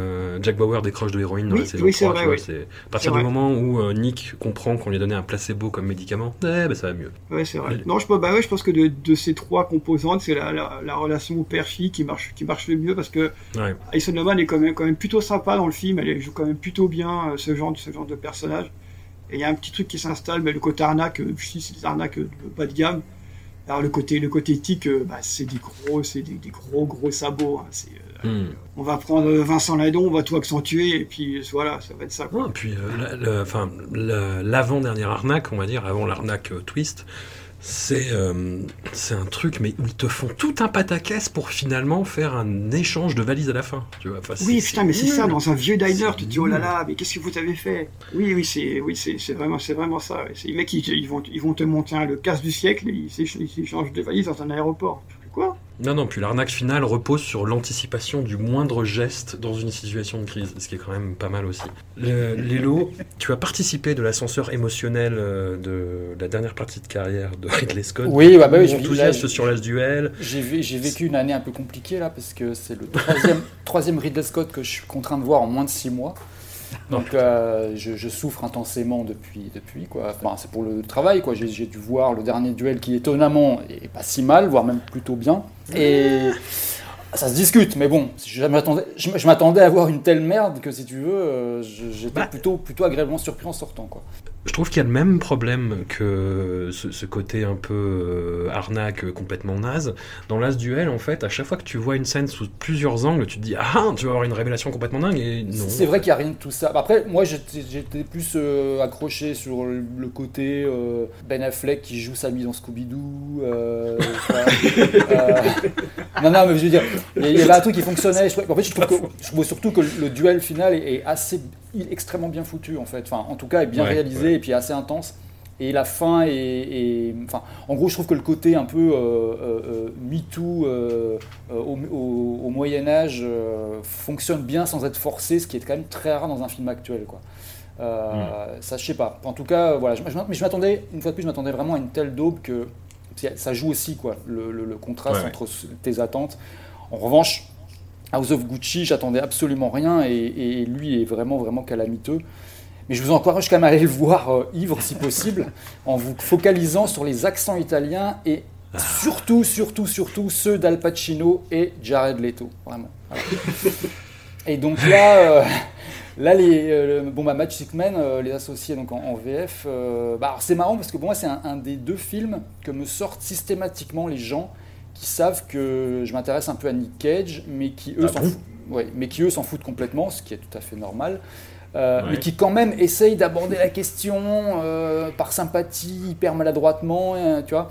Jack Bauer décroche de l'héroïne dans la saison 3, tu vois, c'est à partir du moment où Nick comprend qu'on lui a donné un placebo comme médicament, eh ben ça va mieux. Ouais, c'est vrai. Non, je, bah ouais, je pense que de, de ces trois composantes, c'est la, la, relation père-fille qui marche, qui marche le mieux parce que ouais. Alison Lohman est quand même, quand même plutôt sympa dans le film, elle joue quand même plutôt bien euh, ce, genre, ce genre de personnage. Et il y a un petit truc qui s'installe, mais le côté arnaque, euh, je c'est des arnaques euh, bas de gamme. Alors le côté, le côté éthique, bah, c'est des gros, c'est des, gros gros sabots. Hein. Hmm. On va prendre Vincent Ladon, on va tout accentuer et puis voilà, ça va être ça. Quoi. puis enfin l'avant-dernière arnaque, on va dire, avant l'arnaque twist, c'est euh, c'est un truc, mais ils te font tout un pataquès pour finalement faire un échange de valises à la fin. Tu vois oui, putain, mais c'est ça, dans un vieux diner, tu te dis, oh là là, mais qu'est-ce que vous avez fait? Oui, oui, c'est oui, c'est vraiment, vraiment ça. Les mecs, ils, ils, vont, ils vont te monter le casse du siècle et ils s'échangent de valises dans un aéroport. Quoi? Non, non, puis l'arnaque finale repose sur l'anticipation du moindre geste dans une situation de crise, ce qui est quand même pas mal aussi. Lélo, tu as participé de l'ascenseur émotionnel euh, de la dernière partie de carrière de Ridley Scott. Oui, bah, bah oui, enthousiaste sur l'as duel. J'ai vécu une année un peu compliquée là, parce que c'est le troisième, troisième Ridley Scott que je suis contraint de voir en moins de six mois. Donc euh, je, souffre intensément depuis, depuis quoi. c'est pour le travail quoi. J'ai dû voir le dernier duel qui étonnamment est pas si mal, voire même plutôt bien. Et ça se discute, mais bon, je m'attendais à voir une telle merde que si tu veux, euh, j'étais bah. plutôt, plutôt agréablement surpris en sortant quoi. Je trouve qu'il y a le même problème que ce, côté un peu euh, arnaque complètement naze. Dans l'As Duel, en fait, à chaque fois que tu vois une scène sous plusieurs angles, tu te dis Ah, tu vas avoir une révélation complètement dingue. Et non. C'est vrai qu'il n'y a rien de tout ça. Après, moi, j'étais plus euh, accroché sur le côté euh, Ben Affleck qui joue sa mise en Scooby-Doo. non, non, mais je veux dire, il y avait un truc qui fonctionnait. en fait, je trouve, je trouve surtout que le duel final est assez extrêmement bien foutu en fait. Enfin, en tout cas, est bien réalisé et puis assez intense. Et la fin est, enfin, en gros, je trouve que le côté un peu euh, euh, euh MeToo euh, au, Moyen Âge fonctionne bien sans être forcé, ce qui est quand même très rare dans un film actuel, quoi. Mm. Ça, je sais pas. En tout cas, voilà. mais je m'attendais, une fois de plus, je m'attendais vraiment à une telle daube que ça joue aussi, quoi, le, contraste entre tes attentes. En revanche, House of Gucci, j'attendais absolument rien et, lui est vraiment, vraiment calamiteux. Mais je vous encourage quand même à aller le voir euh, ivre si possible, en vous focalisant sur les accents italiens et surtout, surtout, surtout ceux d'Al Pacino et Jared Leto. Vraiment. et donc là, euh, là les, euh, bon, bah, Magic Man, les associés donc, en, VF, bah, c'est marrant parce que pour moi, c'est un, des deux films que me sortent systématiquement les gens qui savent que je m'intéresse un peu à Nick Cage, mais qui eux ah s'en foutent. mais qui eux s'en foutent complètement, ce qui est tout à fait normal. Euh, mais qui quand même essayent d'aborder la question euh, par sympathie, hyper maladroitement, euh, tu vois.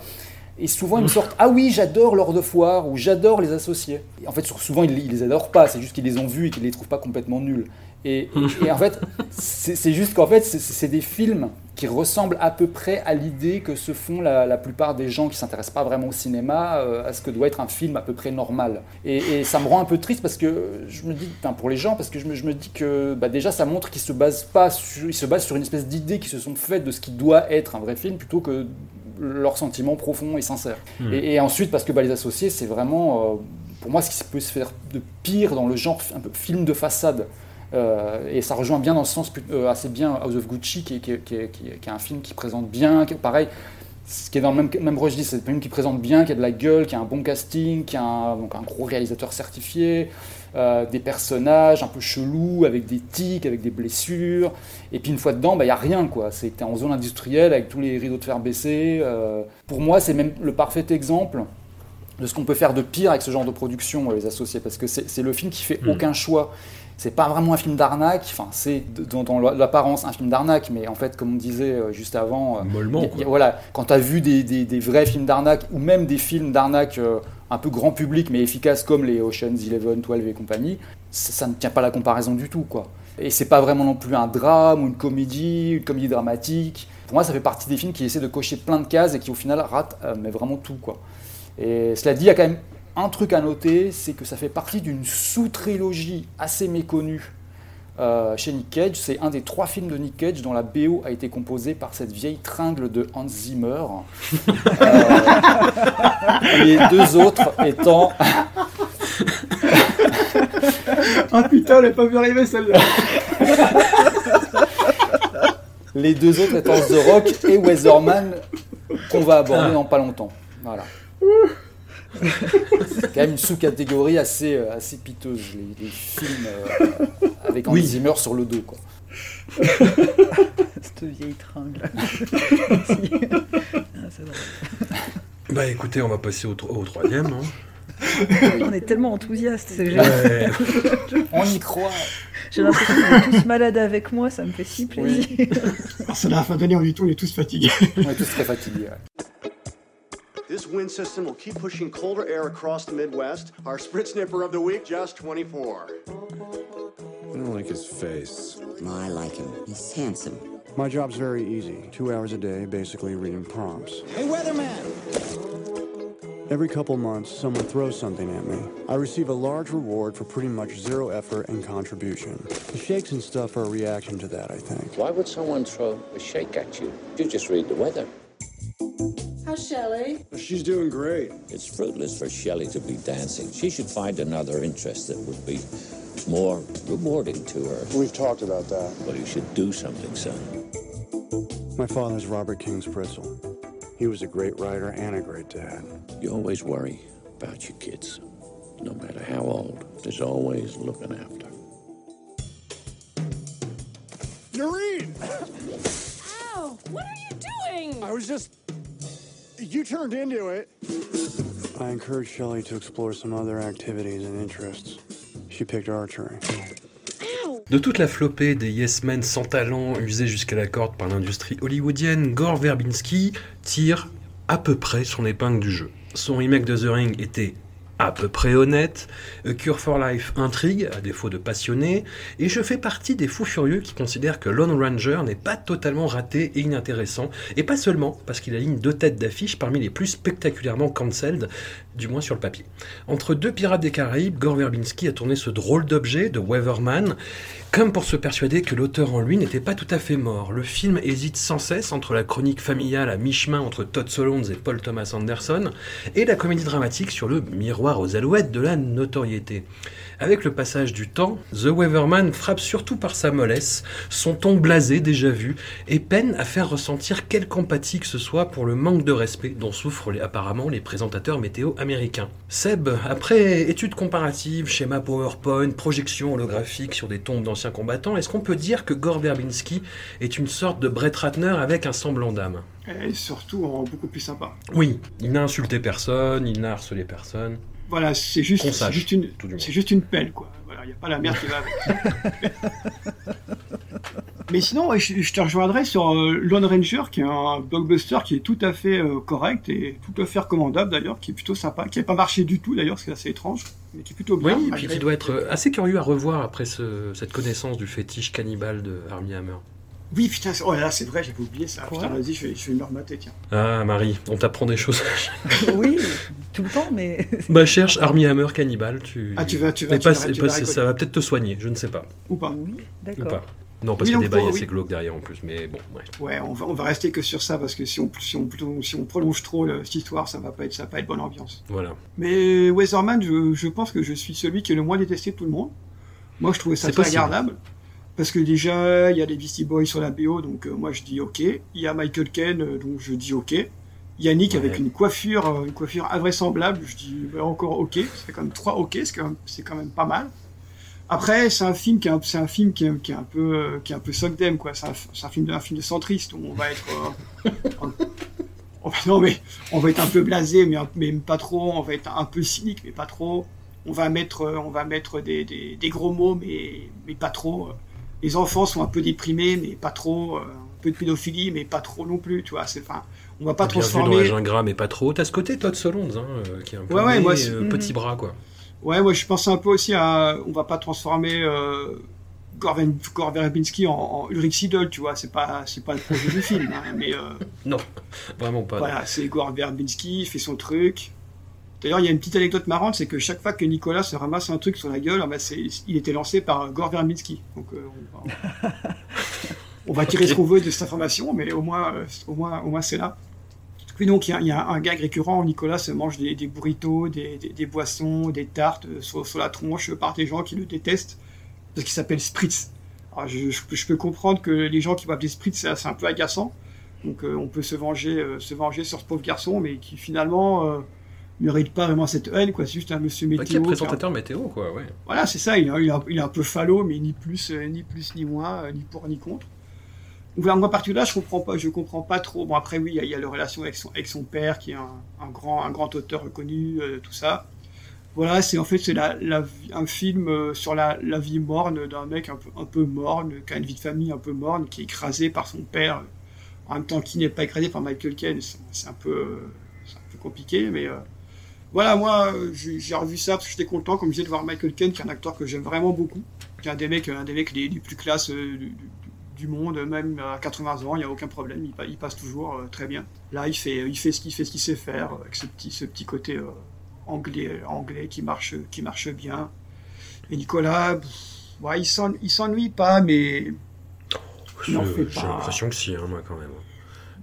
Et souvent, ils me sortent Ah oui, j'adore Lord of War ou j'adore les associés. Et en fait, souvent, ils, ils les adorent pas, c'est juste qu'ils les ont vus et qu'ils les trouvent pas complètement nuls. Et, en fait, c'est juste qu'en fait, c'est- des films qui ressemblent à peu près à l'idée que se font la, la plupart des gens qui s'intéressent pas vraiment au cinéma, euh, à ce que doit être un film à peu près normal. Et, et ça me rend un peu triste parce que je me dis, enfin, pour les gens, parce que je me, je me dis que bah, déjà ça montre qu'ils se basent pas sur, ils se basent sur une espèce d'idée qui se sont faites de ce qui doit être un vrai film plutôt que leurs sentiments profonds et sincères. Hmm. Et, et ensuite parce que bah, les associés, c'est vraiment euh, pour moi ce qui peut se faire de pire dans le genre un peu film de façade. Euh, et ça rejoint bien dans le sens euh, assez bien House of Gucci, qui est, qui qui qui est- un film qui présente bien, qui est- pareil, ce qui est dans le même, même registre, c'est un film qui présente bien, qui a de la gueule, qui a un bon casting, qui a un, donc un gros réalisateur certifié, euh, des personnages un peu chelous, avec des tics, avec des blessures. Et puis une fois dedans, il n'y a rien, quoi. T'es en zone industrielle avec tous les rideaux de fer baissés. euh. pour moi, c'est même le parfait exemple de ce qu'on peut faire de pire avec ce genre de production, les associés, parce que c'est le film qui fait Mm. aucun choix. C'est pas vraiment un film d'arnaque, enfin c'est dans, dans l'apparence un film d'arnaque, mais en fait, comme on disait euh, juste avant, euh, Mollement, y a- quoi. y a- voilà, quand tu as vu des, des- des vrais films d'arnaque, ou même des films d'arnaque euh, un peu grand public, mais efficaces comme les Ocean's 11, 12 et compagnie, ça, ça ne tient pas la comparaison du tout, quoi. Et c'est pas vraiment non plus un drame ou une comédie, une comédie dramatique. Pour moi, ça fait partie des films qui essaient de cocher plein de cases et qui au final ratent, euh, mais vraiment tout, quoi. Et cela dit, il y a quand même un truc à noter, c'est que ça fait partie d'une sous-trilogie assez méconnue euh, chez Nick Cage. C'est un des trois films de Nick Cage dont la BO a été composée par cette vieille tringle de Hans Zimmer. Euh, les deux autres étant Ah putain, elle n'a pas vu arriver celle-là. les deux autres étant The Rock et Weatherman qu'on va aborder dans pas longtemps. Voilà. C'est quand même une sous-catégorie assez, euh, assez piteuse, les, les films euh, avec Hans Oui. Zimmer sur le dos. Quoi. Cette vieille tringle. Merci. Ah. Bah écoutez, on va passer au, tro- au troisième. hein. On est tellement enthousiastes, c'est génial. Ouais. On y croit. J'ai l'impression qu'on est tous malades avec moi, ça me fait si plaisir. Alors, c'est la fin d'année, on dit tout, on est tous fatigués. On est tous très fatigués. ouais. This wind system will keep pushing colder air across the Midwest. Our Sprit Snipper of the week, just 24. I don't like his face. No, I like him. He's handsome. My job's very easy. Two hours a day, basically reading prompts. Hey, weatherman! Every couple months, someone throws something at me. I receive a large reward for pretty much zero effort and contribution. The shakes and stuff are a reaction to that, I think. Why would someone throw a shake at you? You just read the weather. How's Shelley? She's doing great. It's fruitless for Shelley to be dancing. She should find another interest that would be more rewarding to her. We've talked about that. Well, you should do something, son. My father's Robert King Spritzel. He was a great writer and a great dad. You always worry about your kids. No matter how old, there's always looking after. Noreen! Ow! What are you doing? I was just. You turned into it. I encouraged Shelley to explore some other activities and interests. She picked archery. De toute la flopée des Yes Men sans talent usés jusqu'à la corde par l'industrie hollywoodienne, Gore Verbinski tire à peu près son épingle du jeu. Son remake de The Ring était à peu près honnête, A Cure for Life intrigue, à défaut de passionné, et je fais partie des fous furieux qui considèrent que Lone Ranger n'est pas totalement raté et inintéressant, et pas seulement parce qu'il aligne deux têtes d'affiche parmi les plus spectaculairement cancelled, du moins sur le papier. Entre deux pirates des Caraïbes, Gore Verbinski a tourné ce drôle d'objet de Weatherman, comme pour se persuader que l'auteur en lui n'était pas tout à fait mort. Le film hésite sans cesse entre la chronique familiale à mi-chemin entre Todd Solondz et Paul Thomas Anderson et la comédie dramatique sur le miroir aux alouettes de la notoriété. Avec le passage du temps, The Weatherman frappe surtout par sa mollesse, son ton blasé déjà vu, et peine à faire ressentir quelque empathie que ce soit pour le manque de respect dont souffrent apparemment les présentateurs météo américains. Seb, après études comparatives, schéma PowerPoint, projection holographique sur des tombes d'anciens combattants, est-ce qu'on peut dire que Gore Verbinski est une sorte de Brett Ratner avec un semblant d'âme? Et surtout, en beaucoup plus sympa. Oui, il n'a insulté personne, il n'a harcelé personne. Voilà, c'est juste, une, c'est juste une pelle, quoi. Voilà, il n'y a pas la merde qui va avec. Mais sinon, ouais, je, je te rejoindrai sur euh, Lone Ranger, qui est un blockbuster qui est tout à fait euh, correct et tout à fait recommandable d'ailleurs, qui est plutôt sympa, qui n'a pas marché du tout d'ailleurs, ce qui est assez étrange, mais qui est plutôt bien. Oui, et puis qui doit être assez curieux à revoir après ce- cette connaissance du fétiche cannibale de Armie Hammer. Oui, putain, c'est- oh là là, c'est vrai, j'avais oublié ça. Putain, vas-y, je vais, je vais me remater, tiens. Ah, Marie, on t'apprend des choses. oui, tout le temps, mais. bah, cherche Armie Hammer cannibale. Tu... Ah, tu vas- tu vas- Mais tu pas- vas- tu pas- vas ça va peut-être te soigner, je ne sais pas. Ou pas. Oui, Ou d'accord. Non, parce qu'il y a des bails assez glauques derrière en plus, mais bon, ouais. Ouais, on va, on va rester que sur ça parce que si on, si on, si on prolonge trop le- cette histoire, ça va pas être, ça va pas être bonne ambiance. Voilà. Mais Weatherman, je, je pense que je suis celui qui est le moins détesté de tout le monde. Moi, je trouvais ça C'est très possible. regardable. Parce que déjà, il y a les Beastie Boys sur la BO, donc euh, moi je dis ok. Il y a Michael Ken, euh, donc je dis ok. Yannick avec une coiffure, euh, une coiffure invraisemblable, je dis bah, encore ok. Ça fait quand même trois ok, c'est quand c'est quand même pas mal. Après, c'est un film qui est un, c'est un film qui est, qui est un peu, qui est un peu Sogdem, quoi. C'est un, c'est un film, de- un film de centriste où on va être, euh, on va- non mais on va être un peu blasé, mais, mais pas trop. On va être un peu cynique, mais pas trop. On va mettre, on va mettre des, des, des gros mots, mais, mais pas trop. Les enfants sont un peu déprimés, mais pas trop. euh, Un peu de pédophilie, mais pas trop non plus. Tu vois, c'est, enfin, on va pas Bien vu dans transformer. la gras, mais pas trop. T'as ce côté Todd Solondz, hein, euh, qui est un peu Ouais, ouais, né, moi, c'est- euh, Mhm. petit bras, quoi. Ouais, moi je pense un peu aussi à. On va pas transformer euh, Gore Ver- Gore Verbinski en, en Ulrich Siedel, tu vois. C'est pas, c'est pas le projet du film, hein, mais. euh, Non, vraiment pas. Voilà, c'est Gore Verbinski, il fait son truc. D'ailleurs, il y a une petite anecdote marrante, c'est que chaque fois que Nicolas se ramasse un truc sur la gueule, ah bah, il était lancé par Gore Verbinski. Donc, euh, on va, on va tirer Ok. ce qu'on veut de cette information, mais au moins, euh, au moins, au moins c'est là. Puis donc, il y, a- il y a un gag récurrent, Nicolas se mange des, des burritos, des, des- des boissons, des tartes euh, sur, sur la tronche par des gens qui le détestent, parce qu'il s'appelle Spritz. Alors, je, je peux- je peux comprendre que les gens qui m'appellent Spritz, c'est un peu agaçant. Donc euh, on peut se venger, euh, se venger sur ce pauvre garçon, mais qui finalement euh, mérite pas vraiment cette haine, quoi. C'est juste un monsieur Bah, météo. qui est qui a- présentateur météo, quoi, ouais. Voilà, c'est ça. Il est, il, est, un- il est un peu falot, mais ni plus, euh, ni plus ni moins, euh, ni pour ni contre. Donc voilà, moi à partir de là, je comprends pas, je comprends pas trop. Bon après oui, il y a, la relation avec son, père, qui est un, grand, un grand auteur reconnu, euh, tout ça. Voilà, c'est en fait c'est un film euh, sur la, vie morne d'un mec un peu, morne, qui a une vie de famille un peu morne, qui est écrasé par son père, en même temps qui n'est pas écrasé par Michael Caine. C'est un peu, euh, un peu compliqué, mais voilà, moi j'ai revu ça parce que j'étais content, comme je disais, de voir Michael Caine, qui est un acteur que j'aime vraiment beaucoup, qui est un des mecs, un des mecs les, plus classes du- du monde, même à 80 ans, il n'y a aucun problème, il, pa- il passe toujours euh, très bien. Là, il fait, il fait ce qu'il fait, ce qu'il sait faire, avec ce petit, ce petit côté euh, anglais, anglais qui marche, qui marche bien. Et Nicolas, pff, ouais, il s'en- il s'ennuie pas, mais J'ai l'impression que si, hein, moi, quand même.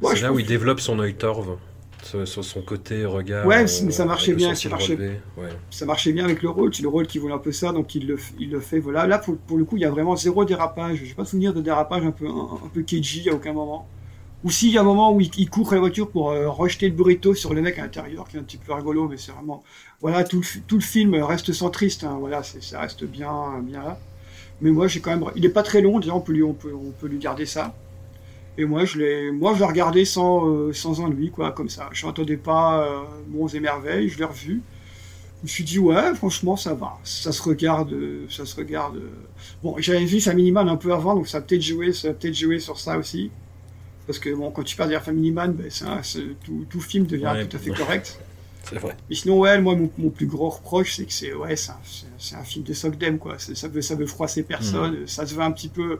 Ouais, c'est là où il développe son œil torve, sur, son côté regard. Ouais, euh, mais ça marchait avec le bien, ça marchait, ouais. ça marchait bien avec le rôle. C'est le rôle qui voulait un peu ça, donc il le, il le fait. Voilà. Là, pour, pour le coup, il y a vraiment zéro dérapage. Je n'ai pas souvenir de dérapage un peu, un, un peu cagey à aucun moment. Ou si, il y a un moment où il, il court à la voiture pour euh, rejeter le burrito sur le mec à l'intérieur, qui est un petit peu rigolo, mais c'est vraiment. Voilà, tout le, tout le film reste centriste. Hein, voilà, ça reste bien, bien là. Mais moi, j'ai quand même. Il est pas très long, déjà, on peut lui, on peut, on peut lui garder ça. Et moi, je l'ai, moi, je l'ai regardé sans, euh, sans ennui, quoi, comme ça. Je n'entendais pas euh, et merveilles, je l'ai revu. Je me suis dit, ouais, franchement, ça va. Ça se regarde, euh, ça se regarde. euh. Bon, j'avais vu Family Man un peu avant, donc ça a peut-être joué, ça a peut-être joué sur ça aussi. Parce que, bon, quand tu parles derrière Family Man, ben, tout, tout film devient Ouais. tout à fait correct. C'est vrai. Mais sinon, ouais, moi, mon, mon plus gros reproche, c'est que c'est ouais, c'est un, film de Sogdem, quoi. Ça veut, ça veut froisser personne. Ça se veut un petit peu,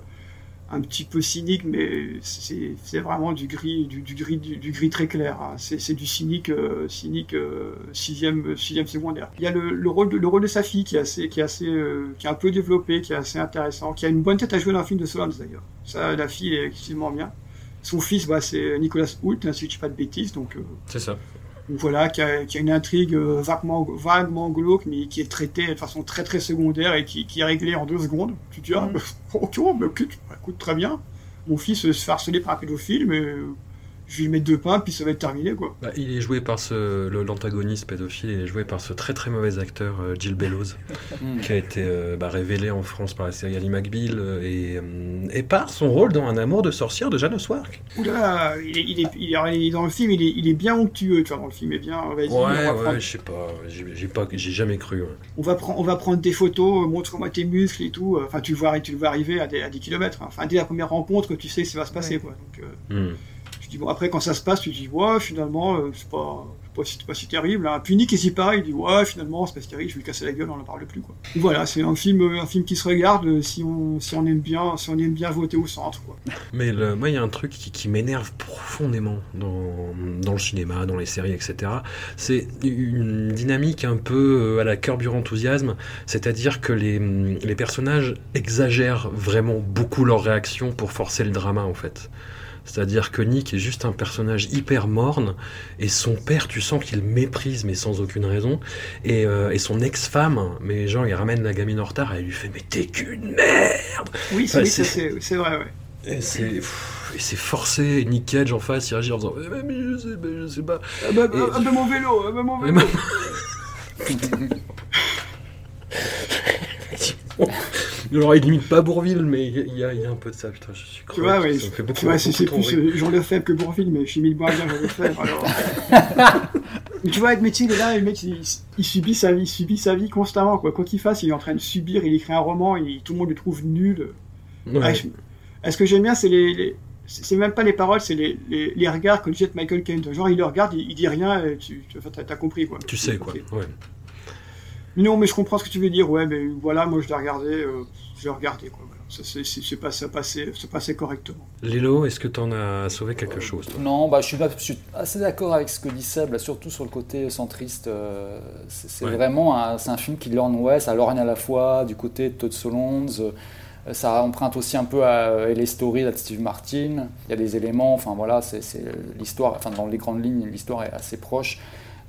un petit peu cynique, mais c'est vraiment du gris, du, gris, du, gris très clair. hein. C'est du cynique, euh, cynique euh, sixième, sixième secondaire. Il y a le, le rôle de, le rôle de sa fille qui est assez, qui est assez, euh, qui est un peu développé, qui est assez intéressant, qui a une bonne tête à jouer dans un film de Solans d'ailleurs. Ça, la fille est excessivement bien. Son fils, bah, c'est Nicolas Hoult, hein, si je dis pas de bêtises, donc. C'est ça. Voilà, qui a, qui a une intrigue euh, vaguement, vaguement glauque, mais qui est traitée de façon très très secondaire et qui, qui est réglée en deux secondes. Tu te dis, ah, bah, ok, bah, ok, bah, écoute, très bien. Mon fils se fait harceler par un pédophile, mais euh, je lui mets deux pains, puis ça va être terminé, quoi. Bah, il est joué par ce, le- l'antagoniste pédophile, il est joué par ce très très mauvais acteur euh, Gilles Bellows, qui a été euh, bah, révélé en France par la série Ali McBeal euh, et, euh, et par son rôle dans Un amour de sorcière de Jeanne Swark. Oula, il est, il est, il est- il est- dans le film, il est, il est bien onctueux, tu vois, dans le film, il est bien, Ouais, on, va ouais, prendre, je sais pas, j'ai pas, j'ai jamais cru. ouais. on, va prendre, on va prendre des photos, montre-moi tes muscles et tout, enfin, tu le vois, tu le vois arriver à des, à des kilomètres, hein. enfin, dès la première rencontre, tu sais ça va se passer, quoi. Donc, euh, Hmm. Dis, bon, après, quand ça se passe, tu dis, ouais, finalement, euh, c'est pas, c'est pas, si- c'est pas si terrible, hein. Puis Nick est si pareil, il dit, ouais, finalement, c'est pas si terrible, je vais lui casser la gueule, on en parle plus, quoi. Voilà, c'est un film, un film qui se regarde euh, si on, si on aime bien, si on aime bien voter au centre, quoi. Mais moi, il y a un truc qui, qui m'énerve profondément dans, dans le cinéma, dans les séries, etc. C'est une dynamique un peu euh, à la Curb Your Enthusiasm, c'est-à-dire que les, les personnages exagèrent vraiment beaucoup leurs réactions pour forcer le drama, en fait. C'est-à-dire que Nick est juste un personnage hyper morne, et son père, tu sens qu'il méprise, mais sans aucune raison, et, euh, et son ex-femme, mais genre, il ramène la gamine en retard, et elle lui fait « Mais t'es qu'une merde !» Oui, c'est Enfin, vrai, ouais. Et c'est pff, et c'est forcé, et Nick Cage en face, il réagit en faisant Eh, mais, mais je sais, mais je sais pas. Ah bah, Et- ah bah, mon vélo, ah bah, mon vélo. Alors, il limite pas Bourville, mais il y, a- il y a un peu de ça, putain, je suis Tu crevé. vois, ouais, ça me fait beaucoup, tu vois, c'est beaucoup c'est trop plus rire. Jean Lefebvre que Bourville, mais je suis moins bien Jean Lefebvre, alors. mais tu vois, le métier, il est là, le mec, il, il subit sa vie, il subit sa vie constamment, quoi. Quoi qu'il fasse, il est en train de subir, il écrit un roman, et tout le monde le trouve nul. Ouais. Ah, je- ah, ce que j'aime bien, c'est les, les- c'est même pas les paroles, c'est les, les, les regards que jette Michael Caine. Genre, il le regarde, il, il dit rien, et tu, tu compris, quoi. Tu sais, quoi. Ouais. Non, mais je comprends ce que tu veux dire, ouais, mais voilà, moi, je l'ai regardé, euh, je l'ai regardé, quoi. Voilà. Ça, c'est, c'est, pas, ça passait, ça passait correctement. Lélo, est-ce que t'en as sauvé quelque chose toi? Non, bah, je, suis, je suis assez d'accord avec ce que dit Seb, là, surtout sur le côté centriste. euh, c'est Ouais. vraiment un, c'est un film qui lorgne, ouais, ça lorgne à la fois du côté de Todd Solondz. euh, ça emprunte aussi un peu à LA Story de Steve Martin. Il y a des éléments, enfin voilà, c'est l'histoire, enfin dans les grandes lignes, l'histoire est assez proche.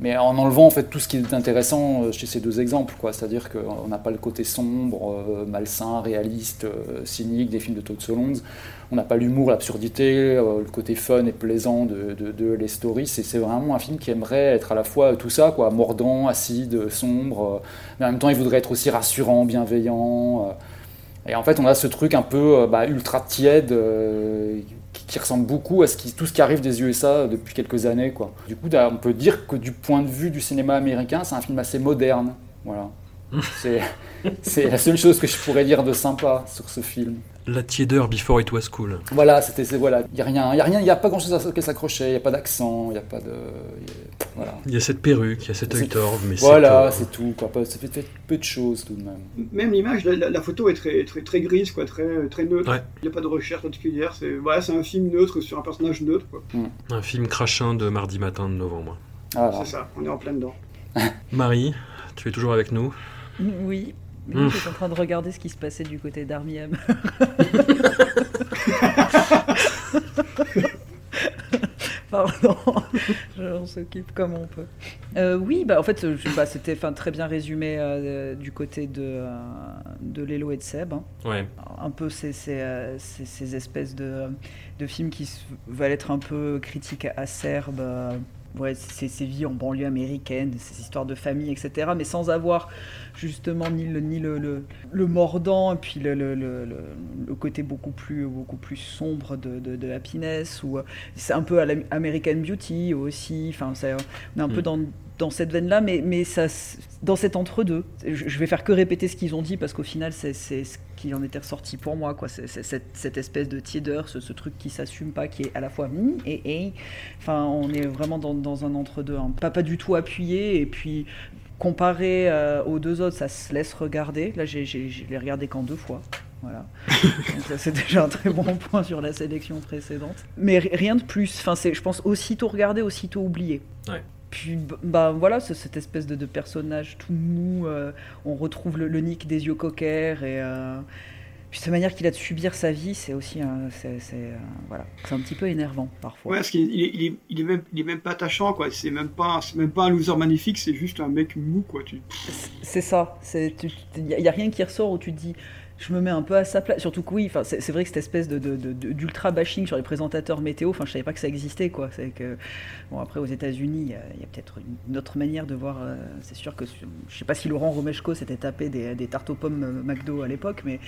Mais en enlevant en fait tout ce qui est intéressant euh, chez ces deux exemples, quoi. C'est-à-dire qu'on n'a pas le côté sombre, euh, malsain, réaliste, euh, cynique des films de Todd Solondz. On n'a pas l'humour, l'absurdité, euh, le côté fun et plaisant de, de, Les Stories. C'est vraiment un film qui aimerait être à la fois tout ça, quoi, mordant, acide, sombre, euh, mais en même temps il voudrait être aussi rassurant, bienveillant. euh. et en fait, on a ce truc un peu euh, bah, ultra tiède euh, qui ressemble beaucoup à ce qui, tout ce qui arrive des USA depuis quelques années. Quoi. Du coup, on peut dire que du point de vue du cinéma américain, c'est un film assez moderne. Voilà. C'est la seule chose que je pourrais dire de sympa sur ce film. La tiédeur before it was cool. Voilà, c'était c'est- voilà, il y a rien, il y a rien, il y a pas grand-chose à à s'accrocher, il y a pas d'accent, il y a pas de il y a- voilà. Il y a cette perruque, il y a cet œil torve, mais voilà, c'est tout quoi, ça fait, fait peu de choses tout de même. Même l'image, la, la- la photo est très, très, très grise, quoi, très, très neutre. Ouais. Il n'y a pas de recherche particulière. C'est voilà, c'est un film neutre sur un personnage neutre. Quoi. tout. Un film crachin de mardi matin de novembre. C'est ça, on est en plein dedans. Marie, tu es toujours avec nous? Oui. Mm. J'étais en train de regarder ce qui se passait du côté d'Army Hammer. Pardon, on s'occupe comme on peut. Euh, oui, bah, en fait, je- bah, c'était très bien résumé euh, du côté de, euh, de Lélo et de Seb. hein. Ouais. Un peu ces, ces, ces- ces espèces de, de films qui veulent être un peu critiques acerbes. Ouais, ces, ces vies en banlieue américaine, ces histoires de famille, etc. Mais sans avoir justement ni le, ni le, le, le mordant et puis le, le, côté beaucoup plus, beaucoup plus sombre de, de, de Happiness. Ou, euh, c'est un peu à l'American Beauty aussi. Enfin, c'est- on est un peu Mm. dans dans cette veine-là, mais, mais ça, dans cet entre-deux. Je, je vais faire que répéter ce qu'ils ont dit parce qu'au final, c'est ce qui en était ressorti pour moi. quoi. C'est cette, cette espèce de tiédeur, ce, ce truc qui s'assume pas, qui est à la fois mi et et. Enfin, on est vraiment dans, dans un entre-deux. hein. Pas, pas du tout appuyé, et puis comparé euh, aux deux autres, ça se laisse regarder. Là, j'ai- je l'ai regardé qu'en deux fois. Voilà. C'est déjà un très bon point sur la sélection précédente. Mais ri- rien de plus. Enfin, c'est, je pense, aussitôt regardé, aussitôt oublié. Ouais. Puis, bah voilà, cette espèce de, de personnage tout mou. euh, on retrouve le, le Nick des yeux coquers et. euh, puis cette manière qu'il a de subir sa vie, c'est aussi un, c'est, euh, voilà, c'est un petit peu énervant parfois. Ouais, parce qu'il il est, il est, il est même, il est même pas attachant, quoi. C'est même pas, c'est même pas un loser magnifique, c'est juste un mec mou, quoi. Tu... C'est ça. Il n'y a, y a rien qui ressort où tu te dis je me mets un peu à sa place. Surtout que oui, c'est vrai que cette espèce de, de- de- de- d'ultra bashing sur les présentateurs météo, enfin, je savais pas que ça existait, quoi. C'est que bon, après aux États-Unis, il y a, peut-être une autre manière de voir. euh, c'est sûr que je sais pas si Laurent Romeshko s'était tapé des, des tartes aux pommes euh, McDo à l'époque, mais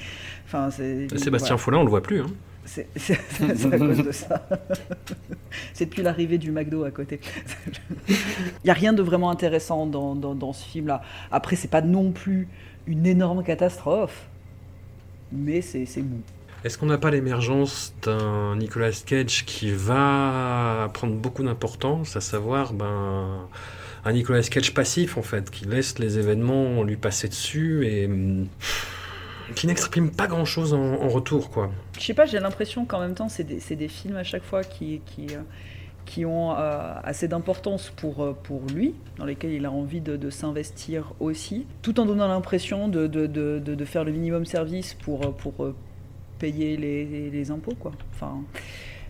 enfin, c'est. Sébastien voilà. Follin, on le voit plus. Hein. C'est à cause de ça. c'est depuis l'arrivée du McDo à côté. Il n'y a rien de vraiment intéressant dans, dans- dans ce film-là. Après, c'est pas non plus une énorme catastrophe, mais c'est mou. Est-ce qu'on n'a pas l'émergence d'un Nicolas Cage qui va prendre beaucoup d'importance, à savoir ben, un Nicolas Cage passif en fait, qui laisse les événements lui passer dessus et hum, qui n'exprime pas grand-chose en, en retour quoi. Je sais pas, j'ai l'impression qu'en même temps, c'est des, films à chaque fois qui, qui, euh, qui ont euh, assez d'importance pour, euh, pour lui, dans lesquels il a envie de, s'investir aussi, tout en donnant l'impression de, de, de, faire le minimum service pour, euh, pour payer les, les impôts, quoi. Enfin,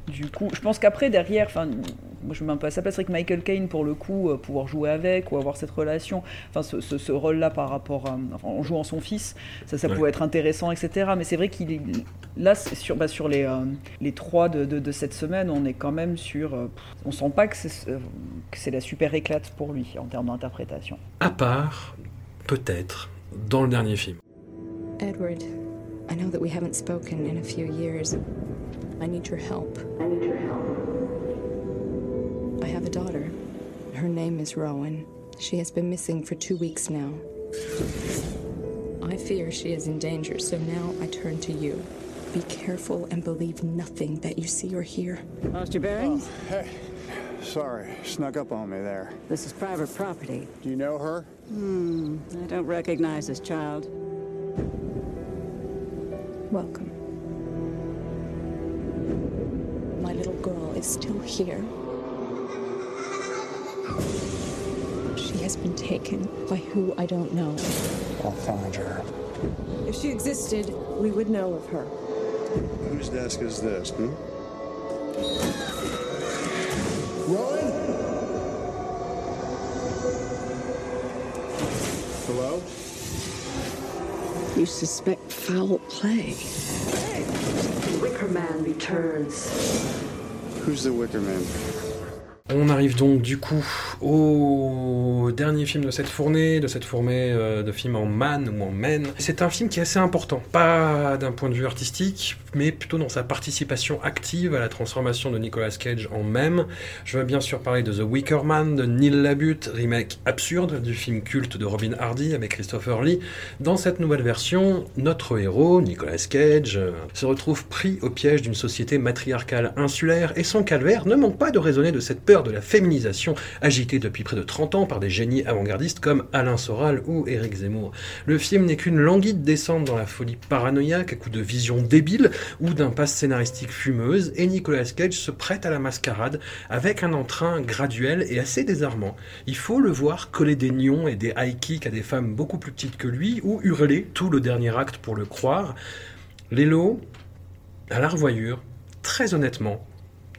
du coup, je pense qu'après, derrière, enfin, moi je me mets un peu à sa place avec Michael Caine pour le coup, euh, pouvoir jouer avec ou avoir cette relation, enfin ce, ce- ce rôle-là par rapport à, enfin, en jouant son fils, ça, ça Ouais. pouvait être intéressant, etc. Mais c'est vrai qu'il est là c'est sur, bah, sur les, euh, les trois de, de- de cette semaine, on est quand même sur, euh, on sent pas que c'est euh, que c'est la super éclate pour lui en termes d'interprétation. À part, peut-être, dans le dernier film. Edward, I know that we haven't spoken in a few years. I need your help. I need your help. I have a daughter. Her name is Rowan. She has been missing for two weeks now. I fear she is in danger, so now I turn to you. Be careful and believe nothing that you see or hear. Lost your bearings? Hey, sorry, snuck up on me there. This is private property. Do you know her? Hmm, I don't recognize this child. Welcome. Girl is still here. She has been taken by who I don't know. I'll find her. If she existed, we would know of her. Whose desk is this, hmm? Rowan? Hello? You suspect foul play. Wicker Man returns. Who's the Wicker Man? On arrive donc du coup au dernier film de cette fournée, de cette fournée euh, de films en man ou en men. C'est un film qui est assez important, pas d'un point de vue artistique, mais plutôt dans sa participation active à la transformation de Nicolas Cage en mème. Je veux bien sûr parler de The Wicker Man de Neil Labute, remake absurde du film culte de Robin Hardy avec Christopher Lee. Dans cette nouvelle version, notre héros, Nicolas Cage, euh, se retrouve pris au piège d'une société matriarcale insulaire et son calvaire ne manque pas de résonner de cette peur de la féminisation agitée depuis près de 30 ans par des génies avant-gardistes comme Alain Soral ou Éric Zemmour. Le film n'est qu'une languide descente dans la folie paranoïaque à coup de visions débiles ou d'impasses scénaristiques fumeuses et Nicolas Cage se prête à la mascarade avec un entrain graduel et assez désarmant. Il faut le voir coller des nions et des high kicks à des femmes beaucoup plus petites que lui ou hurler tout le dernier acte pour le croire. Lélo, à la revoyure, très honnêtement,